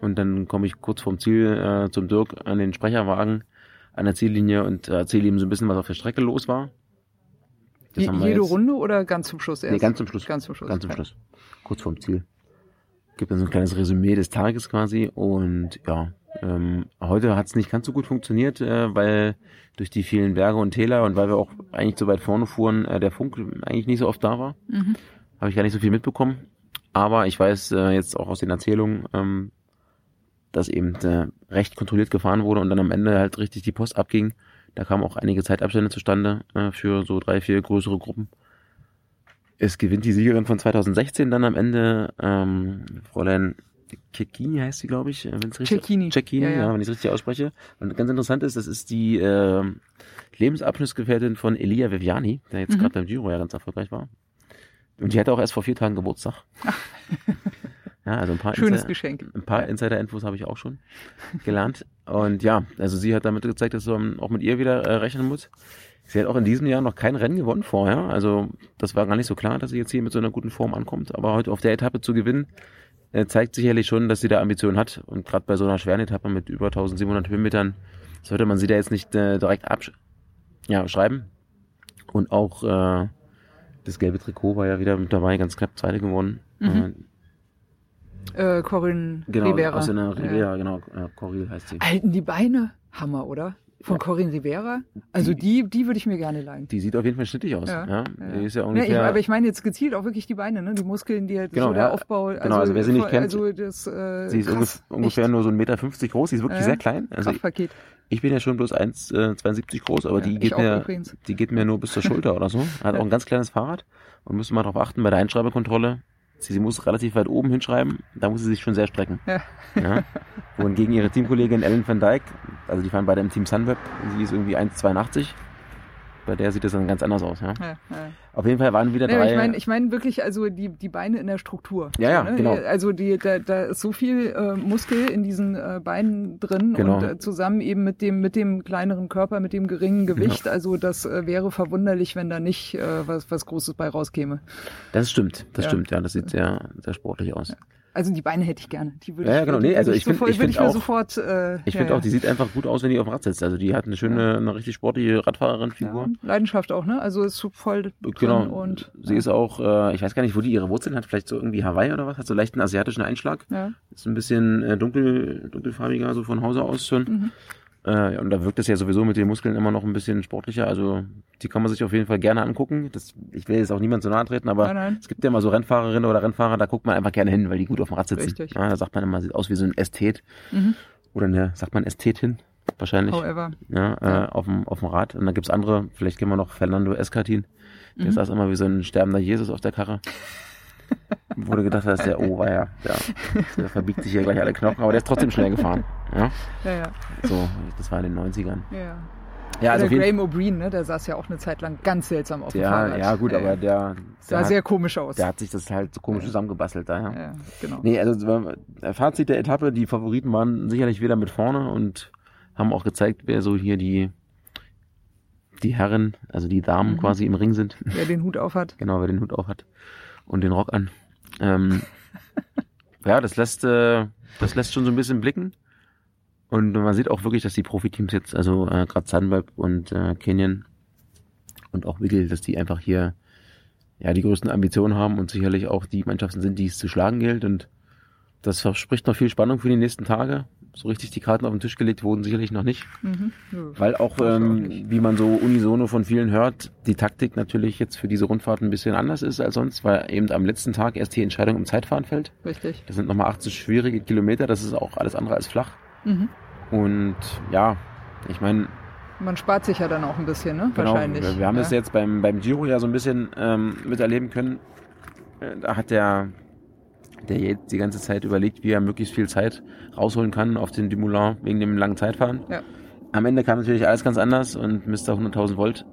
Speaker 1: Und dann komme ich kurz vorm Ziel äh, zum Dirk an den Sprecherwagen an der Ziellinie und äh, erzähle ihm so ein bisschen, was auf der Strecke los war. Das
Speaker 2: Je,
Speaker 1: haben wir
Speaker 2: jede
Speaker 1: jetzt-
Speaker 2: Runde oder ganz zum Schluss erst?
Speaker 1: Nee, ganz zum Schluss.
Speaker 2: Ganz zum Schluss.
Speaker 1: Ganz zum. Schluss. Kurz vorm Ziel. Gibt dann so ein kleines Resümee des Tages quasi. Und ja, ähm, heute hat es nicht ganz so gut funktioniert, äh, weil durch die vielen Berge und Täler und weil wir auch eigentlich so weit vorne fuhren, äh, der Funk eigentlich nicht so oft da war.
Speaker 2: Mhm.
Speaker 1: Habe ich gar nicht so viel mitbekommen. Aber ich weiß äh, jetzt auch aus den Erzählungen, ähm, dass eben äh, recht kontrolliert gefahren wurde und dann am Ende halt richtig die Post abging. Da kamen auch einige Zeitabstände zustande äh, für so drei, vier größere Gruppen. Es gewinnt die Siegerin von 2016 dann am Ende, ähm, Fräulein Cecchini heißt sie, glaube ich, äh, wenn es richtig
Speaker 2: Cecchini.
Speaker 1: Cecchini,
Speaker 2: Ja,
Speaker 1: ja,
Speaker 2: ja.
Speaker 1: wenn ich es richtig ausspreche. Und ganz interessant ist, das ist die äh, Lebensabschnittsgefährtin von Elia Viviani, der jetzt
Speaker 2: Mhm.
Speaker 1: gerade beim Giro ja ganz erfolgreich war. Und die hatte auch erst vor vier Tagen Geburtstag. ja, also ein paar
Speaker 2: Schönes
Speaker 1: Insider-
Speaker 2: Geschenk.
Speaker 1: ein paar. Insider-Infos habe ich auch schon gelernt. Und ja, also sie hat damit gezeigt, dass man auch mit ihr wieder äh, rechnen muss. Sie hat auch in diesem Jahr noch kein Rennen gewonnen vorher. Also das war gar nicht so klar, dass sie jetzt hier mit so einer guten Form ankommt. Aber heute auf der Etappe zu gewinnen, zeigt sicherlich schon, dass sie da Ambitionen hat. Und gerade bei so einer schweren Etappe mit über 1700 Höhenmetern sollte man sie da jetzt nicht äh, direkt absch ja, schreiben. Und auch äh, das gelbe Trikot war ja wieder mit dabei, ganz knapp Zweite gewonnen.
Speaker 2: Mhm.
Speaker 1: Äh,
Speaker 2: Äh, Corinne
Speaker 1: genau,
Speaker 2: Rivera.
Speaker 1: aus einer
Speaker 2: Ja.
Speaker 1: Rivera, genau, äh, Coril heißt sie.
Speaker 2: Halten die Beine Hammer, oder? Von
Speaker 1: Ja.
Speaker 2: Corinne Rivera? Also die, die würde ich mir gerne leihen.
Speaker 1: Die sieht auf jeden Fall schnittig aus. Ja,
Speaker 2: Ja,
Speaker 1: Die ist ja
Speaker 2: Ja,
Speaker 1: ungefähr.
Speaker 2: ich, aber ich meine jetzt gezielt auch wirklich die Beine, ne? Die Muskeln, die halt
Speaker 1: Genau,
Speaker 2: so der
Speaker 1: ja.
Speaker 2: Aufbau. Also,
Speaker 1: Genau, also wer sie nicht kennt,
Speaker 2: also das, äh,
Speaker 1: sie ist
Speaker 2: krass,
Speaker 1: ungef ungefähr
Speaker 2: echt
Speaker 1: nur so 1,50 Meter groß. Sie ist wirklich
Speaker 2: Ja,
Speaker 1: sehr klein. Also ich,
Speaker 2: Kraftpaket.
Speaker 1: ich bin ja schon bloß 1,72 groß, aber
Speaker 2: Ja,
Speaker 1: die geht mir,
Speaker 2: übrigens.
Speaker 1: die geht mir nur bis zur Schulter oder so. Hat auch ein ganz kleines Fahrrad und müssen mal darauf achten bei der Einschreibekontrolle. Sie, sie muss relativ weit oben hinschreiben, da muss sie sich schon sehr strecken.
Speaker 2: Ja.
Speaker 1: Ja. Wohingegen ihre Teamkollegin Ellen van Dijk, also die fahren beide im Team Sunweb, sie ist irgendwie 1,82. Bei der sieht das dann ganz anders aus. Ja.
Speaker 2: Ja, ja.
Speaker 1: Auf jeden Fall waren wieder
Speaker 2: aber
Speaker 1: drei.
Speaker 2: ich meine ich mein wirklich also die, die Beine in der Struktur.
Speaker 1: Ja, ja,
Speaker 2: ne?
Speaker 1: genau.
Speaker 2: Also die, da, da ist so viel äh, Muskel in diesen äh, Beinen drin
Speaker 1: Genau.
Speaker 2: und äh, zusammen eben mit dem, mit dem kleineren Körper, mit dem geringen Gewicht. Also das äh, wäre verwunderlich, wenn da nicht äh, was, was Großes bei rauskäme.
Speaker 1: Das stimmt, das
Speaker 2: Ja.
Speaker 1: stimmt, ja. Das sieht sehr, sehr sportlich aus.
Speaker 2: Also die Beine hätte ich gerne. Die würde
Speaker 1: Ja, ja,
Speaker 2: ich,
Speaker 1: genau. Nee, also ich find-
Speaker 2: sofort-
Speaker 1: ich find auch-
Speaker 2: sofort. Äh,
Speaker 1: Ich
Speaker 2: ja,
Speaker 1: finde auch,
Speaker 2: ja.
Speaker 1: die sieht einfach gut aus, wenn die auf dem Rad sitzt. Also die hat eine schöne, eine richtig sportliche Radfahrerin-Figur.
Speaker 2: ja, Leidenschaft auch, ne? Also ist voll
Speaker 1: Genau.
Speaker 2: und
Speaker 1: sie ist auch, äh, ich weiß gar nicht, wo die ihre Wurzeln hat, vielleicht so irgendwie Hawaii oder was, hat so leichten asiatischen Einschlag.
Speaker 2: ja.
Speaker 1: Ist ein bisschen äh, dunkel, dunkelfarbiger, so von Hause aus schon.
Speaker 2: Mhm.
Speaker 1: Äh, und da wirkt es ja sowieso mit den Muskeln immer noch ein bisschen sportlicher. Also die kann man sich auf jeden Fall gerne angucken. Das, ich will jetzt auch niemand so nahe treten, aber
Speaker 2: Nein, nein.
Speaker 1: es gibt ja mal so Rennfahrerinnen oder Rennfahrer, da guckt man einfach gerne hin, weil die gut auf dem Rad sitzen.
Speaker 2: Richtig.
Speaker 1: Ja, da sagt man immer, sieht aus wie so ein Ästhet.
Speaker 2: Mhm.
Speaker 1: Oder eine, sagt man Ästhetin? wahrscheinlich.
Speaker 2: However.
Speaker 1: Ja,
Speaker 2: Ja.
Speaker 1: Äh, auf, dem, auf dem Rad. Und dann gibt's andere, vielleicht kennen wir noch Fernando Escatin. Der
Speaker 2: Mhm.
Speaker 1: saß immer wie so ein sterbender Jesus auf der Karre. Du gedacht hast, der, oh, war ja, der, der verbiegt sich hier gleich alle Knochen, aber der ist trotzdem schnell gefahren. Ja,
Speaker 2: Ja, ja.
Speaker 1: so, das war in den 90ern.
Speaker 2: ja.
Speaker 1: Ja, also jeden
Speaker 2: Graham O'Brien, ne? der saß ja auch eine Zeit lang ganz seltsam auf dem
Speaker 1: ja,
Speaker 2: Fahrrad.
Speaker 1: ja, gut,
Speaker 2: Ja,
Speaker 1: aber der,
Speaker 2: Sah
Speaker 1: der,
Speaker 2: sehr
Speaker 1: hat,
Speaker 2: komisch aus.
Speaker 1: der hat sich das halt so komisch zusammengebastelt da, ja.
Speaker 2: ja, genau.
Speaker 1: Nee, also Fazit der Etappe, die Favoriten waren sicherlich wieder mit vorne und haben auch gezeigt, wer so hier die, die Herren, also die Damen
Speaker 2: Mhm.
Speaker 1: quasi im Ring sind.
Speaker 2: Wer den Hut auf hat.
Speaker 1: Genau, wer den Hut auf hat und den Rock an. Ähm, ja, das lässt, äh, das lässt schon so ein bisschen blicken. Und man sieht auch wirklich, dass die Profiteams jetzt, also äh, gerade Sunweb und äh, Canyon und auch Wiggle, dass die einfach hier ja die größten Ambitionen haben und sicherlich auch die Mannschaften sind, die es zu schlagen gilt. Und das verspricht noch viel Spannung für die nächsten Tage. So richtig die Karten auf den Tisch gelegt wurden sicherlich noch nicht.
Speaker 2: Mhm.
Speaker 1: Weil auch, ähm, wie man so unisono von vielen hört, die Taktik natürlich jetzt für diese Rundfahrt ein bisschen anders ist als sonst, weil eben am letzten Tag erst die Entscheidung im Zeitfahren fällt.
Speaker 2: Richtig.
Speaker 1: Das sind nochmal 80 schwierige Kilometer, das ist auch alles andere als flach.
Speaker 2: Mhm.
Speaker 1: Und ja, ich meine,
Speaker 2: Man spart sich ja dann auch ein bisschen, ne?
Speaker 1: genau,
Speaker 2: Wahrscheinlich.
Speaker 1: wir, wir haben
Speaker 2: ja.
Speaker 1: das jetzt beim, beim Giro ja so ein bisschen ähm, miterleben können. Äh, Da hat der, der jetzt die ganze Zeit überlegt, wie er möglichst viel Zeit rausholen kann auf den Dumoulin wegen dem langen Zeitfahren.
Speaker 2: Ja.
Speaker 1: Am Ende kam natürlich alles ganz anders und Mr. 100.000 Volt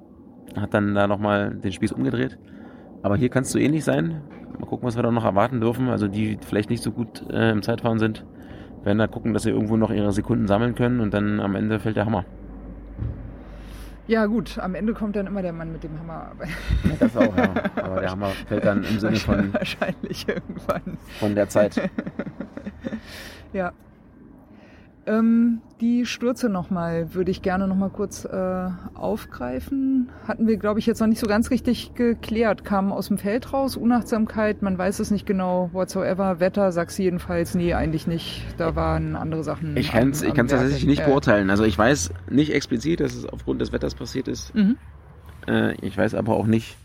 Speaker 1: hat dann da nochmal den Spieß umgedreht. Aber hier kannst du ähnlich sein. Mal gucken, was wir da noch erwarten dürfen. Also die vielleicht nicht so gut äh, im Zeitfahren sind, werden da gucken, dass sie irgendwo noch ihre Sekunden sammeln können und dann am Ende fällt der Hammer.
Speaker 2: Ja, gut, am Ende kommt dann immer der Mann mit dem Hammer. Aber
Speaker 1: Das auch, ja. Aber der Hammer fällt dann im Sinne von,
Speaker 2: Wahrscheinlich irgendwann.
Speaker 1: von der Zeit.
Speaker 2: Ja. Ähm, die Stürze nochmal würde ich gerne nochmal kurz äh, aufgreifen. Hatten wir, glaube ich, jetzt noch nicht so ganz richtig geklärt. Kamen aus dem Feld raus, Unachtsamkeit, man weiß es nicht genau, whatsoever. Wetter, sagst du jedenfalls, nee, eigentlich nicht. Da waren andere Sachen.
Speaker 1: Ich kann es ich kann's tatsächlich nicht
Speaker 2: Ja.
Speaker 1: beurteilen. Also ich weiß nicht explizit, dass es aufgrund des Wetters passiert ist.
Speaker 2: Mhm.
Speaker 1: Äh, ich weiß aber auch nicht,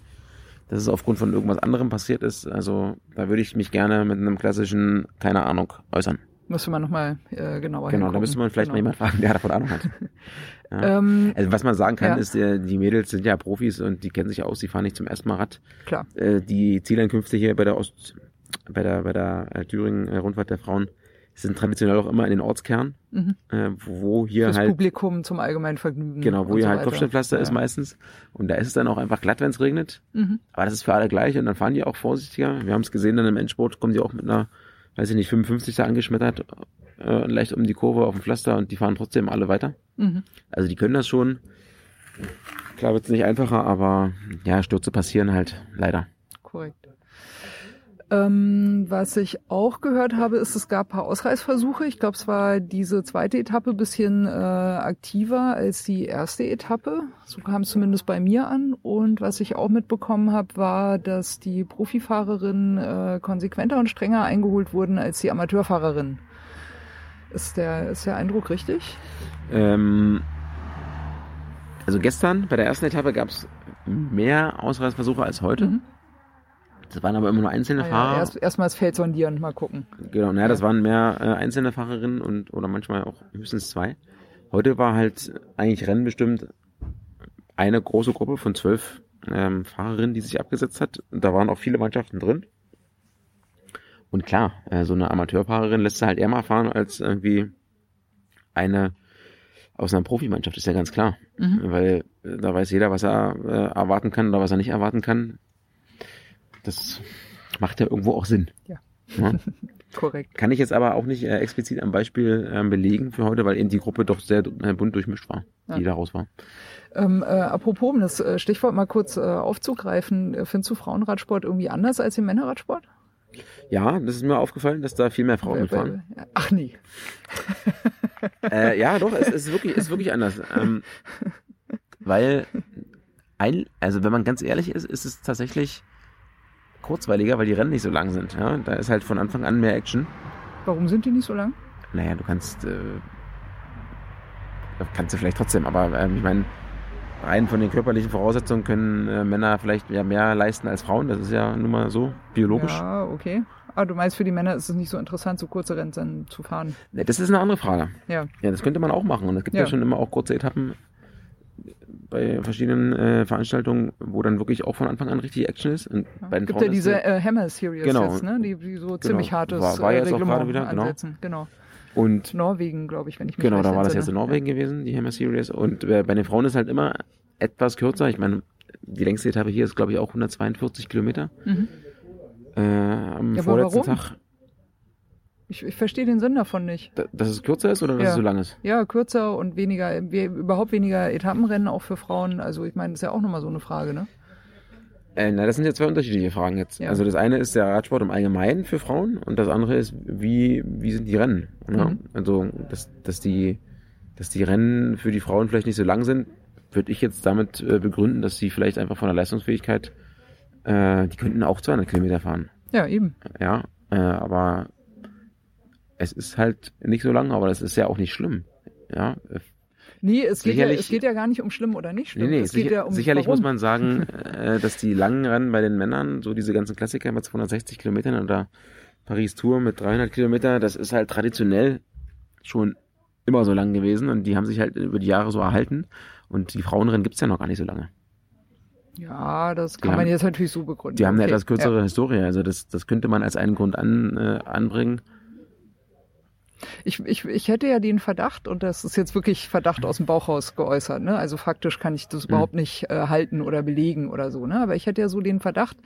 Speaker 1: dass es aufgrund von irgendwas anderem passiert ist. Also da würde ich mich gerne mit einem klassischen, keine Ahnung, äußern.
Speaker 2: Müsste man nochmal äh, genauer
Speaker 1: Genau,
Speaker 2: hingucken.
Speaker 1: da müsste man vielleicht mal
Speaker 2: Genau.
Speaker 1: jemand fragen, der davon Ahnung hat. Ja.
Speaker 2: Ähm,
Speaker 1: Also was man sagen kann,
Speaker 2: Ja.
Speaker 1: ist, äh, die Mädels sind ja Profis und die kennen sich aus, die fahren nicht zum ersten Mal Rad.
Speaker 2: klar.
Speaker 1: Äh, Die Zielankünfte hier bei der Ost, bei der, bei der äh, Thüringen-Rundfahrt der Frauen sind traditionell auch immer in den Ortskern,
Speaker 2: Mhm.
Speaker 1: äh, wo hier
Speaker 2: Fürs
Speaker 1: halt
Speaker 2: Publikum zum allgemeinen Vergnügen.
Speaker 1: Genau, wo hier
Speaker 2: so
Speaker 1: halt. Kopfsteinpflaster ist
Speaker 2: Ja.
Speaker 1: meistens. Und da ist es dann auch einfach glatt, wenn es regnet.
Speaker 2: Mhm.
Speaker 1: Aber das ist für alle gleich und dann fahren die auch vorsichtiger. Wir haben es gesehen, dann im Endspurt kommen die auch mit einer, weiß ich nicht, 55 da angeschmettert, äh, leicht um die Kurve auf dem Pflaster und die fahren trotzdem alle weiter.
Speaker 2: Mhm.
Speaker 1: Also die können das schon. Klar wird es nicht einfacher, aber ja, Stürze passieren halt leider.
Speaker 2: Korrekt. Ähm, was ich auch gehört habe, ist, es gab ein paar Ausreißversuche. Ich glaube, es war diese zweite Etappe ein bisschen äh, aktiver als die erste Etappe. So kam es zumindest bei mir an. Und was ich auch mitbekommen habe, war, dass die Profifahrerinnen äh, konsequenter und strenger eingeholt wurden als die Amateurfahrerinnen. Ist der, ist der Eindruck richtig?
Speaker 1: Ähm, also gestern bei der ersten Etappe gab es mehr Ausreißversuche als heute.
Speaker 2: Mhm.
Speaker 1: Das waren aber immer nur einzelne
Speaker 2: Ah ja,
Speaker 1: Fahrer.
Speaker 2: erst, erstmal das Feld sondieren, mal gucken.
Speaker 1: Genau, naja, das
Speaker 2: Ja.
Speaker 1: waren mehr äh, einzelne Fahrerinnen und oder manchmal auch höchstens zwei. Heute war halt eigentlich rennbestimmt eine große Gruppe von zwölf ähm, Fahrerinnen, die sich abgesetzt hat. Und da waren auch viele Mannschaften drin. Und klar, äh, so eine Amateurfahrerin lässt sie halt eher mal fahren als irgendwie eine aus einer Profimannschaft, ist ja ganz klar.
Speaker 2: Mhm.
Speaker 1: Weil äh, da weiß jeder, was er äh, erwarten kann oder was er nicht erwarten kann. Das macht ja irgendwo auch Sinn.
Speaker 2: Ja.
Speaker 1: Ja?
Speaker 2: Korrekt.
Speaker 1: Kann ich jetzt aber auch nicht äh, explizit am Beispiel ähm, belegen für heute, weil eben die Gruppe doch sehr äh, bunt durchmischt war,
Speaker 2: Ja.
Speaker 1: die da raus war.
Speaker 2: Ähm, äh, apropos, um das äh, Stichwort mal kurz äh, aufzugreifen, äh, findest du Frauenradsport irgendwie anders als den Männerradsport?
Speaker 1: Ja, das ist mir aufgefallen, dass da viel mehr Frauen mitfahren.
Speaker 2: Ach nee.
Speaker 1: äh, ja, doch, es ist wirklich, ist wirklich anders. Ähm, weil, ein, also wenn man ganz ehrlich ist, ist es tatsächlich kurzweiliger, weil die Rennen nicht so lang sind. Ja? Da ist halt von Anfang an mehr Action.
Speaker 2: Warum sind die nicht so lang?
Speaker 1: Naja, du kannst, äh, kannst du vielleicht trotzdem, aber ähm, ich meine, rein von den körperlichen Voraussetzungen können äh, Männer vielleicht ja mehr leisten als Frauen. Das ist ja nun mal so biologisch.
Speaker 2: Ja, okay. Ah, du meinst, für die Männer ist es nicht so interessant, so kurze Rennen zu fahren.
Speaker 1: Ne, Das ist eine andere Frage.
Speaker 2: Ja.
Speaker 1: Ja, das könnte man auch machen. Und es gibt ja,
Speaker 2: Ja.
Speaker 1: schon immer auch kurze Etappen bei verschiedenen äh, Veranstaltungen, wo dann wirklich auch von Anfang an richtig Action ist. Und bei den
Speaker 2: gibt
Speaker 1: Frauen
Speaker 2: ja diese äh, Hammer Series
Speaker 1: Genau.
Speaker 2: jetzt, ne? die, die so ziemlich hartes
Speaker 1: War- war
Speaker 2: äh,
Speaker 1: jetzt auch
Speaker 2: Reglement
Speaker 1: gerade wieder, genau.
Speaker 2: ansetzen. Genau.
Speaker 1: und
Speaker 2: Norwegen, glaube ich, wenn ich mich
Speaker 1: Genau, da war das jetzt in Norwegen gewesen, die Hammer Series. Und äh, bei den Frauen ist halt immer etwas kürzer. Ich meine, die längste Etappe hier ist, glaube ich, auch 142 Kilometer.
Speaker 2: Mhm.
Speaker 1: Äh, am
Speaker 2: Ja,
Speaker 1: vorletzten
Speaker 2: warum?
Speaker 1: Tag.
Speaker 2: Ich, ich verstehe den Sinn davon nicht.
Speaker 1: Da- Dass es kürzer ist oder dass
Speaker 2: Ja.
Speaker 1: es so lang ist?
Speaker 2: Ja, kürzer und weniger, we- überhaupt weniger Etappenrennen auch für Frauen. Also ich meine, das ist ja auch nochmal so eine Frage, ne?
Speaker 1: Äh, na, das sind jetzt zwei unterschiedliche Fragen jetzt.
Speaker 2: Ja.
Speaker 1: Also das eine ist der Radsport im Allgemeinen für Frauen und das andere ist, wie, wie sind die Rennen? Ja?
Speaker 2: Mhm.
Speaker 1: Also, dass, dass, die, dass die Rennen für die Frauen vielleicht nicht so lang sind, würde ich jetzt damit äh, begründen, dass sie vielleicht einfach von der Leistungsfähigkeit, äh, die könnten auch 200 Kilometer fahren.
Speaker 2: Ja, eben.
Speaker 1: Ja, äh, aber es ist halt nicht so lang, aber das ist ja auch nicht schlimm. Ja,
Speaker 2: Nee, es geht, ja, es geht ja gar nicht um schlimm oder nicht
Speaker 1: Nee,
Speaker 2: schlimm.
Speaker 1: nee,
Speaker 2: es geht
Speaker 1: sicher,
Speaker 2: ja um
Speaker 1: sicherlich
Speaker 2: warum.
Speaker 1: muss man sagen, äh, dass die langen Rennen bei den Männern, so diese ganzen Klassiker mit 260 Kilometern oder Paris Tour mit 300 Kilometer, das ist halt traditionell schon immer so lang gewesen und die haben sich halt über die Jahre so erhalten und die Frauenrennen gibt's ja noch gar nicht so lange.
Speaker 2: Ja, das kann
Speaker 1: Die
Speaker 2: man
Speaker 1: haben-
Speaker 2: jetzt natürlich so begründen.
Speaker 1: Die haben eine
Speaker 2: Okay,
Speaker 1: etwas kürzere Historie, also das, das könnte man als einen Grund an, äh, anbringen.
Speaker 2: Ich, ich, ich hätte ja den Verdacht, und das ist jetzt wirklich Verdacht aus dem Bauch raus geäußert, ne? Also faktisch kann ich das überhaupt nicht äh, halten oder belegen oder so, ne? Aber ich hätte ja so den Verdacht,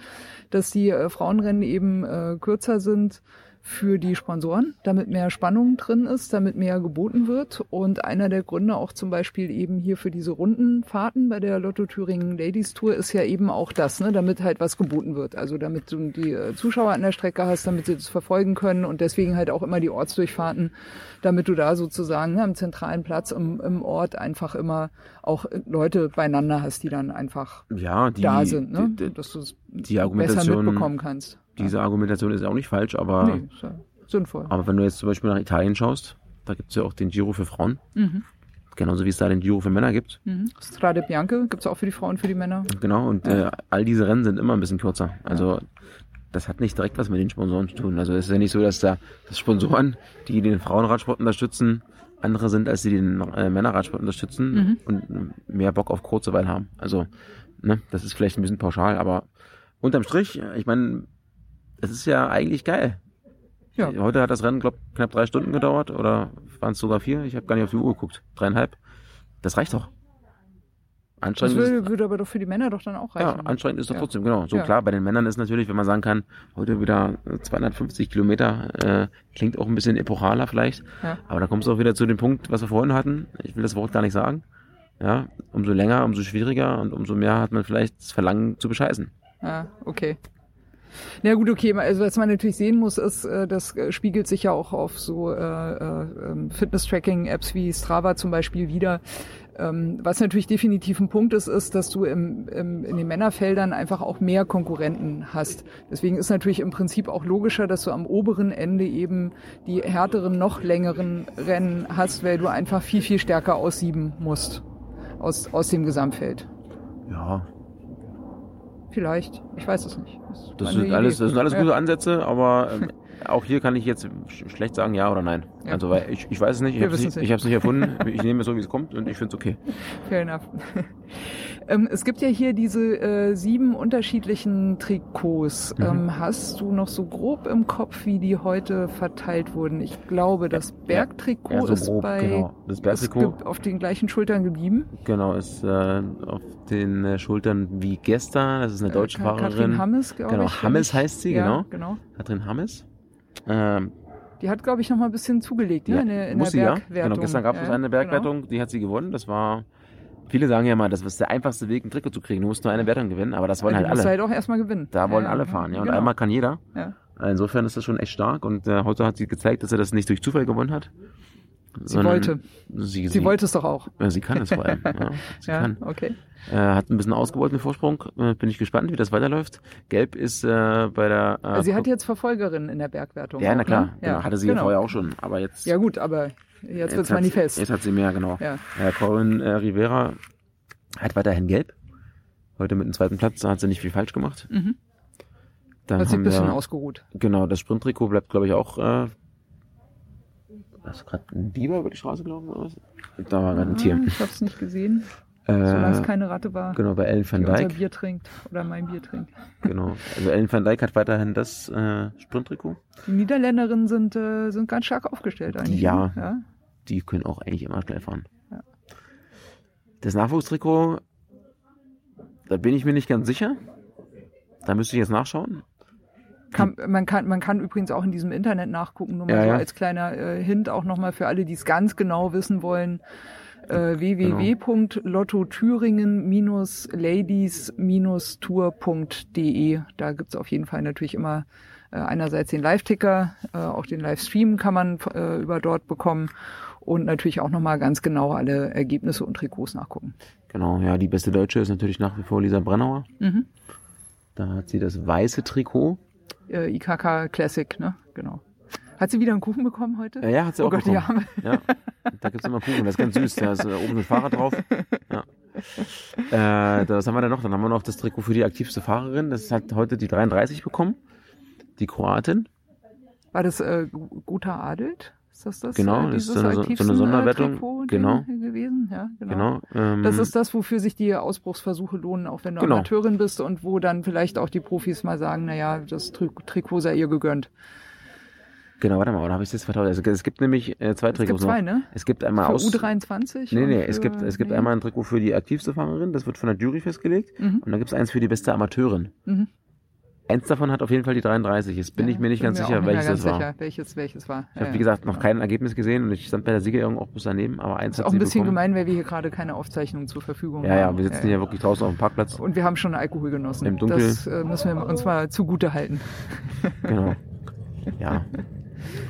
Speaker 2: dass die äh, Frauenrennen eben äh, kürzer sind für die Sponsoren, damit mehr Spannung drin ist, damit mehr geboten wird. Und einer der Gründe auch zum Beispiel eben hier für diese Rundenfahrten bei der Lotto Thüringen Ladies Tour ist ja eben auch das, ne, damit halt was geboten wird. Also damit du die äh, Zuschauer an der Strecke hast, damit sie das verfolgen können und deswegen halt auch immer die Ortsdurchfahrten, damit du da sozusagen ne, am zentralen Platz im, im Ort einfach immer auch Leute beieinander hast, die dann einfach
Speaker 1: Ja, die,
Speaker 2: da sind, ne?
Speaker 1: die, die,
Speaker 2: dass du es besser mitbekommen kannst.
Speaker 1: Diese Argumentation ist auch nicht falsch, aber,
Speaker 2: Nee, ist ja sinnvoll.
Speaker 1: aber wenn du jetzt zum Beispiel nach Italien schaust, da gibt's ja auch den Giro für Frauen,
Speaker 2: Mhm.
Speaker 1: genauso wie es da den Giro für Männer gibt.
Speaker 2: Mhm. Strade Bianche gibt's auch für die Frauen, für die Männer.
Speaker 1: Genau, und
Speaker 2: Ja.
Speaker 1: äh, all diese Rennen sind immer ein bisschen kürzer. Also das hat nicht direkt was mit den Sponsoren zu tun. Also es ist ja nicht so, dass da dass Sponsoren, die den Frauenradsport unterstützen, andere sind, als die den äh, Männerradsport unterstützen
Speaker 2: Mhm.
Speaker 1: und mehr Bock auf Kurzweil haben. Also, ne, das ist vielleicht ein bisschen pauschal, aber unterm Strich, ich meine, es ist ja eigentlich geil.
Speaker 2: Ja.
Speaker 1: Heute hat das Rennen, glaube knapp drei Stunden gedauert oder waren es sogar vier? Ich habe gar nicht auf die Uhr geguckt. Dreieinhalb. Das reicht doch.
Speaker 2: Das
Speaker 1: Anstrengend ist,
Speaker 2: würde, würde aber doch für die Männer doch dann auch
Speaker 1: ja,
Speaker 2: reichen.
Speaker 1: anstrengend ist doch
Speaker 2: Ja.
Speaker 1: trotzdem, genau. So
Speaker 2: Ja.
Speaker 1: klar, bei den Männern ist natürlich, wenn man sagen kann, heute wieder äh, 250 Kilometer, äh, klingt auch ein bisschen epochaler vielleicht.
Speaker 2: Ja.
Speaker 1: Aber da kommst du auch wieder zu dem Punkt, was wir vorhin hatten. Ich will das Wort gar nicht sagen. Ja, umso länger, umso schwieriger und umso mehr hat man vielleicht das Verlangen zu bescheißen.
Speaker 2: Ja, okay. Na gut, okay. Also was man natürlich sehen muss, ist, äh, das äh, spiegelt sich ja auch auf so äh, ähm, Fitness-Tracking-Apps wie Strava zum Beispiel wieder. Ähm, was natürlich definitiv ein Punkt ist, ist, dass du im, im, in den Männerfeldern einfach auch mehr Konkurrenten hast. Deswegen ist natürlich im Prinzip auch logischer, dass du am oberen Ende eben die härteren, noch längeren Rennen hast, weil du einfach viel, viel stärker aussieben musst aus, aus dem Gesamtfeld.
Speaker 1: Ja,
Speaker 2: Vielleicht. Ich weiß es nicht.
Speaker 1: das
Speaker 2: meine
Speaker 1: sind alles, das sind alles gute Ansätze, aber ähm, auch hier kann ich jetzt sch schlecht sagen, ja oder nein.
Speaker 2: Ja.
Speaker 1: Also weil ich, ich weiß es nicht, ich habe es nicht,
Speaker 2: nicht.
Speaker 1: ich nicht erfunden. ich nehme es so, wie es kommt und ich finde es okay.
Speaker 2: Fair enough. ähm, es gibt ja hier diese äh, sieben unterschiedlichen Trikots.
Speaker 1: Mhm.
Speaker 2: Ähm, hast du noch so grob im Kopf, wie die heute verteilt wurden? Ich glaube, das Bergtrikot
Speaker 1: Ja, so
Speaker 2: ist
Speaker 1: grob,
Speaker 2: bei
Speaker 1: genau. Das
Speaker 2: ist
Speaker 1: Bergtrikot
Speaker 2: ge- auf den gleichen Schultern geblieben.
Speaker 1: Genau, ist äh, auf den äh, Schultern wie gestern. Das ist eine deutsche
Speaker 2: Äh, Katrin
Speaker 1: Fahrerin.
Speaker 2: Hammes, glaube
Speaker 1: Genau,
Speaker 2: ich.
Speaker 1: Hammes
Speaker 2: wenn ich-
Speaker 1: heißt sie,
Speaker 2: ja,
Speaker 1: genau.
Speaker 2: genau.
Speaker 1: Katrin Hammes. Ähm,
Speaker 2: Die hat, glaube ich, noch mal ein bisschen zugelegt, ne?
Speaker 1: ja,
Speaker 2: in in
Speaker 1: muss
Speaker 2: der
Speaker 1: sie, ja.
Speaker 2: Bergwertung.
Speaker 1: Genau, gestern gab es
Speaker 2: Ja,
Speaker 1: eine Bergwertung, die hat sie gewonnen. Das war, viele sagen ja mal, das ist der einfachste Weg, ein Trikot zu kriegen. Du musst nur eine Wertung gewinnen, aber das wollen
Speaker 2: Genau.
Speaker 1: halt
Speaker 2: musst du
Speaker 1: alle.
Speaker 2: halt auch erstmal gewinnen.
Speaker 1: Da wollen
Speaker 2: Ja,
Speaker 1: alle
Speaker 2: ja,
Speaker 1: fahren, ja. Und
Speaker 2: genau.
Speaker 1: einmal kann jeder.
Speaker 2: Ja.
Speaker 1: Insofern ist das schon echt stark und äh, heute hat sie gezeigt, dass er das nicht durch Zufall gewonnen hat.
Speaker 2: Sie wollte.
Speaker 1: Sie,
Speaker 2: Sie wollte es doch auch.
Speaker 1: Ja, sie kann es vor allem. Ja, sie
Speaker 2: Ja,
Speaker 1: kann.
Speaker 2: okay.
Speaker 1: Äh, hat ein bisschen ausgebeuteten Vorsprung. Äh, bin ich gespannt, wie das weiterläuft. Gelb ist äh, bei der. Äh,
Speaker 2: Also sie hat jetzt Verfolgerinnen in der Bergwertung.
Speaker 1: Ja,
Speaker 2: auch,
Speaker 1: na klar.
Speaker 2: Ne?
Speaker 1: Genau, hatte sie ja vorher auch schon. Aber jetzt.
Speaker 2: Ja gut, aber jetzt, wird's
Speaker 1: hat-
Speaker 2: manifest.
Speaker 1: Jetzt hat sie mehr, genau.
Speaker 2: Ja.
Speaker 1: Äh, Corin äh, Rivera hat weiterhin gelb. Heute mit dem zweiten Platz, da hat sie nicht viel falsch gemacht.
Speaker 2: Mhm.
Speaker 1: Dann
Speaker 2: Hat sich ein bisschen
Speaker 1: wir,
Speaker 2: ausgeruht.
Speaker 1: genau, das Sprinttrikot bleibt, glaube ich, auch. Äh, hast du gerade ein Biber über die Straße gelaufen oder was? Da war gerade ein Tier.
Speaker 2: Ich habe es nicht gesehen, solange es
Speaker 1: Äh,
Speaker 2: keine Ratte war,
Speaker 1: genau, bei Ellen van Dijk.
Speaker 2: Bier trinkt oder mein Bier trinkt.
Speaker 1: Genau. Also Ellen van Dijk hat weiterhin das äh, Sprinttrikot.
Speaker 2: Die Niederländerinnen sind, äh, sind ganz stark aufgestellt eigentlich.
Speaker 1: Ja.
Speaker 2: Ne? ja.
Speaker 1: Die können auch eigentlich immer schnell fahren.
Speaker 2: Ja.
Speaker 1: Das Nachwuchstrikot, da bin ich mir nicht ganz sicher. Da müsste ich jetzt nachschauen.
Speaker 2: Kann, man, kann, man kann übrigens auch in diesem Internet nachgucken, nur mal
Speaker 1: Ja,
Speaker 2: so als kleiner äh, Hint auch nochmal für alle, die es ganz genau wissen wollen. Äh,
Speaker 1: Genau.
Speaker 2: www.lottothüringen-ladies-tour.de. Da gibt's auf jeden Fall natürlich immer äh, einerseits den Live-Ticker, äh, auch den Livestream kann man äh, über dort bekommen und natürlich auch nochmal ganz genau alle Ergebnisse und Trikots nachgucken.
Speaker 1: Genau, ja, die beste Deutsche ist natürlich nach wie vor Lisa Brennauer.
Speaker 2: Mhm.
Speaker 1: Da hat sie das weiße Trikot.
Speaker 2: Äh, IKK Classic, ne? Genau. Hat sie wieder einen Kuchen bekommen heute?
Speaker 1: Ja, ja, hat sie
Speaker 2: oh
Speaker 1: auch
Speaker 2: Gott, die
Speaker 1: bekommen.
Speaker 2: Arme.
Speaker 1: Ja, da gibt's immer Kuchen, das ist ganz süß. Da ist äh, oben ein Fahrrad drauf. Ja. Äh, das haben wir dann noch. Dann haben wir noch das Trikot für die aktivste Fahrerin. Das hat heute die 33 bekommen. Die Kroatin.
Speaker 2: War das äh, Gu- guter Adelt? Ist das das?
Speaker 1: Genau,
Speaker 2: äh,
Speaker 1: das ist so eine- so eine Sonderwertung.
Speaker 2: Äh, Trikot-Ding
Speaker 1: Genau.
Speaker 2: gewesen? Ja, genau.
Speaker 1: Genau. Ähm,
Speaker 2: Das ist das, wofür sich die Ausbruchsversuche lohnen, auch wenn du
Speaker 1: Genau.
Speaker 2: Amateurin bist und wo dann vielleicht auch die Profis mal sagen, naja, das Tri Trikot sei ihr gegönnt.
Speaker 1: Genau, warte mal, oder habe ich das vertauscht? Also, es gibt nämlich äh, zwei
Speaker 2: Es gibt
Speaker 1: Trikots
Speaker 2: zwei, ne?
Speaker 1: Es gibt einmal
Speaker 2: Für
Speaker 1: aus.
Speaker 2: U23?
Speaker 1: Nee, nee, es
Speaker 2: für-
Speaker 1: gibt, es gibt
Speaker 2: nee.
Speaker 1: einmal ein Trikot für die aktivste Fahrerin, das wird von der Jury festgelegt.
Speaker 2: Mhm.
Speaker 1: Und dann gibt es eins für die beste Amateurin.
Speaker 2: Mhm.
Speaker 1: Eins davon hat auf jeden Fall die 33. Jetzt bin
Speaker 2: Ja,
Speaker 1: ich mir nicht ganz
Speaker 2: auch
Speaker 1: sicher,
Speaker 2: nicht
Speaker 1: welches
Speaker 2: ganz
Speaker 1: das war.
Speaker 2: Sicher, welches, welches war.
Speaker 1: Ich habe, wie gesagt, noch kein Ergebnis gesehen und ich stand bei der Siegerehrung auch bis daneben, aber eins
Speaker 2: Ist
Speaker 1: hat
Speaker 2: auch ein bisschen
Speaker 1: bekommen.
Speaker 2: gemein, weil wir hier gerade keine Aufzeichnung zur Verfügung
Speaker 1: Ja, ja,
Speaker 2: haben.
Speaker 1: wir sitzen hier wirklich draußen auf dem Parkplatz.
Speaker 2: Und wir haben schon Alkohol genossen.
Speaker 1: Im Dunkeln.
Speaker 2: Das äh, müssen wir uns mal zugute halten.
Speaker 1: Genau. Ja.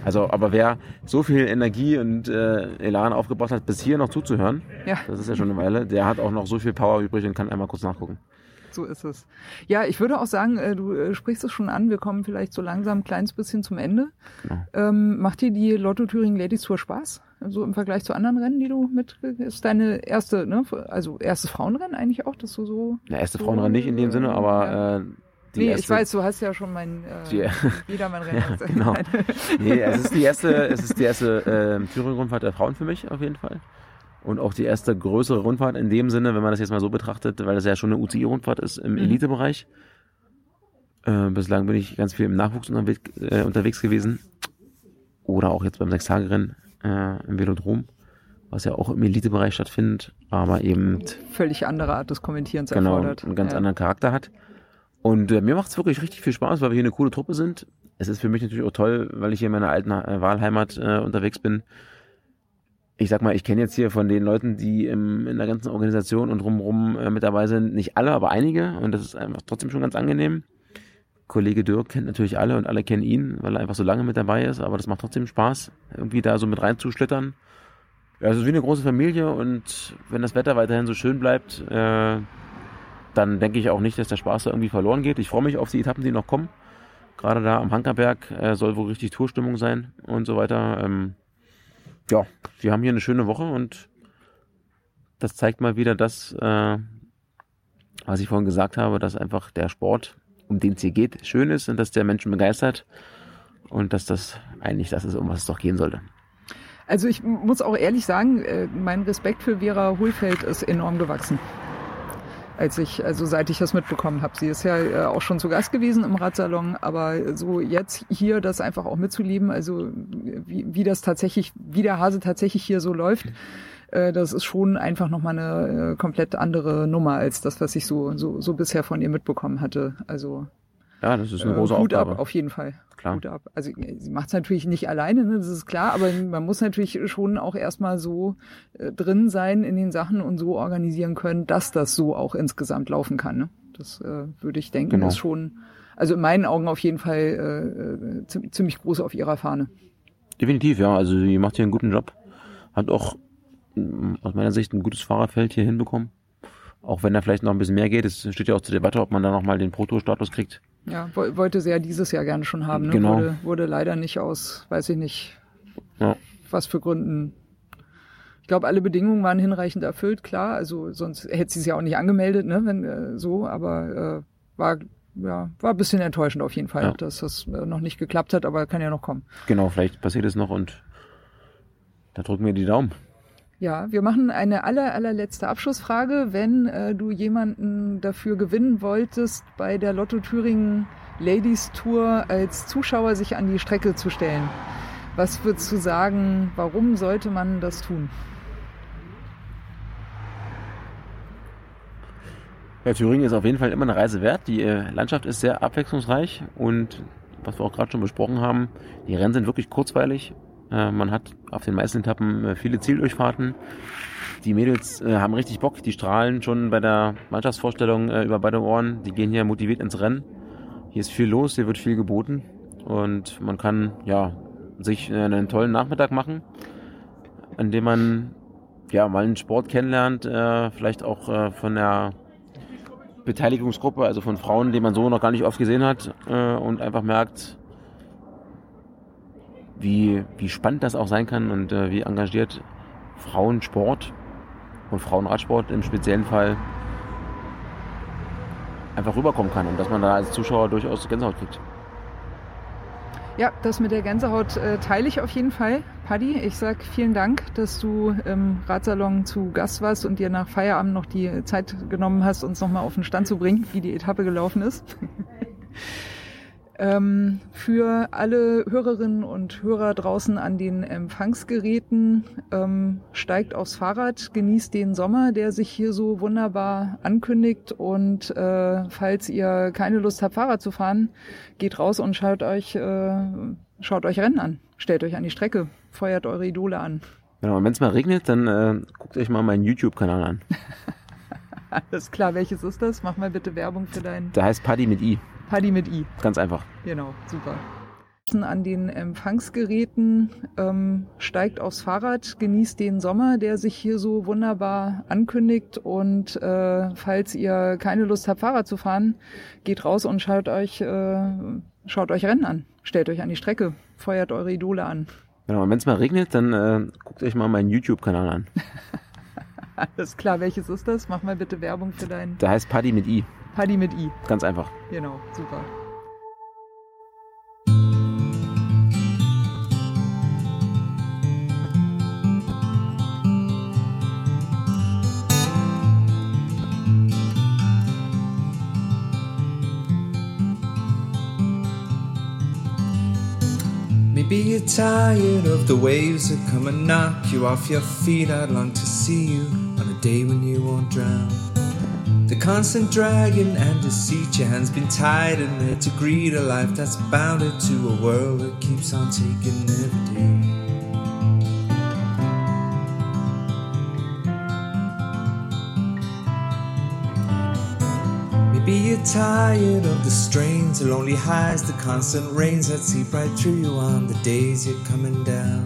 Speaker 1: Also, aber wer so viel Energie und äh, Elan aufgebracht hat, bis hier noch zuzuhören,
Speaker 2: Ja.
Speaker 1: das ist ja schon eine Weile, der hat auch noch so viel Power übrig und kann einmal kurz nachgucken.
Speaker 2: So ist es. Ja, ich würde auch sagen, äh, du äh, sprichst es schon an, wir kommen vielleicht so langsam ein kleines bisschen zum Ende.
Speaker 1: Genau.
Speaker 2: Ähm, macht dir die Lotto Thüringen Ladies Tour Spaß? So im Vergleich zu anderen Rennen, die du mit, ist deine erste, ne, also erstes Frauenrennen eigentlich auch, dass du so.
Speaker 1: Der erste Frauenrennen nicht in dem Sinne, aber äh, die
Speaker 2: nee,
Speaker 1: erste,
Speaker 2: ich weiß, du hast ja schon mein äh,
Speaker 1: Die-
Speaker 2: Jedermann-Rennen.
Speaker 1: Ja, genau. Nee, es ist die erste, es ist die erste äh, Thüringen-Rundfahrt der Frauen für mich auf jeden Fall. Und auch die erste größere Rundfahrt in dem Sinne, wenn man das jetzt mal so betrachtet, weil das ja schon eine UCI-Rundfahrt ist im
Speaker 2: Mhm.
Speaker 1: Elitebereich. Äh, bislang bin ich ganz viel im Nachwuchs unterwegs, äh, unterwegs gewesen. Oder auch jetzt beim Sechstagerennen äh, im Velodrom, was ja auch im Elitebereich stattfindet, aber eben
Speaker 2: Völlig andere Art des Kommentierens
Speaker 1: genau
Speaker 2: erfordert.
Speaker 1: einen ganz
Speaker 2: ja.
Speaker 1: anderen Charakter hat. Und äh, mir macht es wirklich richtig viel Spaß, weil wir hier eine coole Truppe sind. Es ist für mich natürlich auch toll, weil ich hier in meiner alten äh, Wahlheimat äh, unterwegs bin. Ich sag mal, ich kenne jetzt hier von den Leuten, die im, in der ganzen Organisation und drumherum äh, mit dabei sind, nicht alle, aber einige. Und das ist einfach trotzdem schon ganz angenehm. Kollege Dirk kennt natürlich alle und alle kennen ihn, weil er einfach so lange mit dabei ist. Aber das macht trotzdem Spaß, irgendwie da so mit reinzuschlittern. Ja, es ist wie eine große Familie und wenn das Wetter weiterhin so schön bleibt, äh, dann denke ich auch nicht, dass der Spaß da irgendwie verloren geht. Ich freue mich auf die Etappen, die noch kommen. Gerade da am Hankerberg äh, soll wohl richtig Tourstimmung sein und so weiter. Ähm, ja, wir haben hier eine schöne Woche und das zeigt mal wieder das, äh, was ich vorhin gesagt habe, dass einfach der Sport, um den es hier geht, schön ist und dass der Menschen begeistert und dass das eigentlich das ist, um was es doch gehen sollte.
Speaker 2: Also ich muss auch ehrlich sagen, äh, mein Respekt für Vera Hohlfeld ist enorm gewachsen. Als ich, also seit ich das mitbekommen habe. Sie ist ja äh, auch schon zu Gast gewesen im Radsalon, aber so jetzt hier das einfach auch mitzuleben, also wie, wie das tatsächlich, wie der Hase tatsächlich hier so läuft, äh, das ist schon einfach nochmal eine äh, komplett andere Nummer als das, was ich so, so, so bisher von ihr mitbekommen hatte. Also
Speaker 1: Ja, das ist eine
Speaker 2: äh,
Speaker 1: große
Speaker 2: Hut
Speaker 1: Aufgabe.
Speaker 2: ab, auf jeden Fall.
Speaker 1: Klar.
Speaker 2: Hut ab. Also äh, sie macht es natürlich nicht alleine, ne, das ist klar, aber man muss natürlich schon auch erstmal so äh, drin sein in den Sachen und so organisieren können, dass das so auch insgesamt laufen kann. Ne? Das äh, würde ich denken,
Speaker 1: Genau.
Speaker 2: ist schon, also in meinen Augen auf jeden Fall äh, äh, zi- ziemlich groß auf ihrer Fahne.
Speaker 1: Definitiv, ja. Also sie macht hier einen guten Job. Hat auch mm, aus meiner Sicht ein gutes Fahrerfeld hier hinbekommen. Auch wenn da vielleicht noch ein bisschen mehr geht. Es steht ja auch zur Debatte, ob man da nochmal den Proto-Status kriegt.
Speaker 2: Ja, wo- wollte sie ja dieses Jahr gerne schon haben. Ne?
Speaker 1: Genau.
Speaker 2: Wurde, wurde leider nicht aus, weiß ich nicht,
Speaker 1: Ja.
Speaker 2: was für Gründen. Ich glaube, alle Bedingungen waren hinreichend erfüllt, klar. Also sonst hätte sie es ja auch nicht angemeldet, ne, wenn äh, so. Aber äh, war ja, war ein bisschen enttäuschend auf jeden Fall,
Speaker 1: Ja.
Speaker 2: dass das äh, noch nicht geklappt hat, aber kann ja noch kommen.
Speaker 1: Genau, vielleicht passiert es noch und da drücken wir die Daumen.
Speaker 2: Ja, wir machen eine aller, allerletzte Abschlussfrage. Wenn äh, du jemanden dafür gewinnen wolltest, bei der Lotto Thüringen Ladies Tour als Zuschauer sich an die Strecke zu stellen, was würdest du sagen, warum sollte man das tun?
Speaker 1: Ja, Thüringen ist auf jeden Fall immer eine Reise wert. Die äh, Landschaft ist sehr abwechslungsreich und was wir auch gerade schon besprochen haben, die Rennen sind wirklich kurzweilig. Äh, man hat auf den meisten Etappen äh, viele Zieldurchfahrten. Die Mädels äh, haben richtig Bock, die strahlen schon bei der Mannschaftsvorstellung über beide Ohren. Die gehen hier motiviert ins Rennen. Hier ist viel los, hier wird viel geboten und man kann ja sich einen tollen Nachmittag machen, an dem man ja mal einen Sport kennenlernt, vielleicht auch von der Beteiligungsgruppe, also von Frauen, die man so noch gar nicht oft gesehen hat und einfach merkt, wie, wie spannend das auch sein kann und äh, wie engagiert Frauensport und Frauenradsport im speziellen Fall einfach rüberkommen kann und dass man da als Zuschauer durchaus Gänsehaut kriegt.
Speaker 2: Ja, das mit der Gänsehaut äh, teile ich auf jeden Fall. Paddy, ich sag vielen Dank, dass du im Radsalon zu Gast warst und dir nach Feierabend noch die Zeit genommen hast, uns nochmal auf den Stand zu bringen, wie die Etappe gelaufen ist. ähm, für alle Hörerinnen und Hörer draußen an den Empfangsgeräten, ähm, steigt aufs Fahrrad, genießt den Sommer, der sich hier so wunderbar ankündigt und äh, falls ihr keine Lust habt, Fahrrad zu fahren, geht raus und schaut euch, äh, schaut euch Rennen an. Stellt euch an die Strecke, feuert eure Idole an.
Speaker 1: Genau, und wenn es mal regnet, dann äh, guckt euch mal meinen YouTube-Kanal an.
Speaker 2: Alles klar, welches ist das? Mach mal bitte Werbung für deinen
Speaker 1: Der heißt Paddy mit I.
Speaker 2: Paddy mit I.
Speaker 1: Ganz einfach.
Speaker 2: Genau, super. An den Empfangsgeräten ähm, steigt aufs Fahrrad, genießt den Sommer, der sich hier so wunderbar ankündigt und äh, falls ihr keine Lust habt, Fahrrad zu fahren, geht raus und schaut euch, äh, schaut euch Rennen an. Stellt euch an die Strecke, feuert eure Idole an.
Speaker 1: Genau, und wenn es mal regnet, dann äh, guckt euch mal meinen YouTube-Kanal an.
Speaker 2: Alles klar, welches ist das? Mach mal bitte Werbung für deinen
Speaker 1: Der heißt Paddy mit I.
Speaker 2: Paddy mit I.
Speaker 1: Ganz einfach.
Speaker 2: Genau, super.
Speaker 3: Maybe you're tired of the waves that come and knock you off your feet. I'd long to see you on a day when you won't drown. The constant dragging and deceit, your hands been tied and there to greet a life that's bounded to a world that keeps on taking every day. Maybe you're tired of the strains, the lonely highs, the constant rains that seep right through you on the days you're coming down.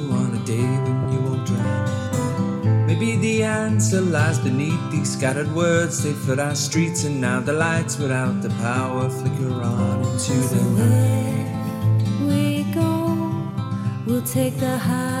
Speaker 3: day when you won't drown. Maybe the answer lies beneath these scattered words. They flood our streets, and now the lights without the power flicker on into the night.
Speaker 4: We go, we'll take the highs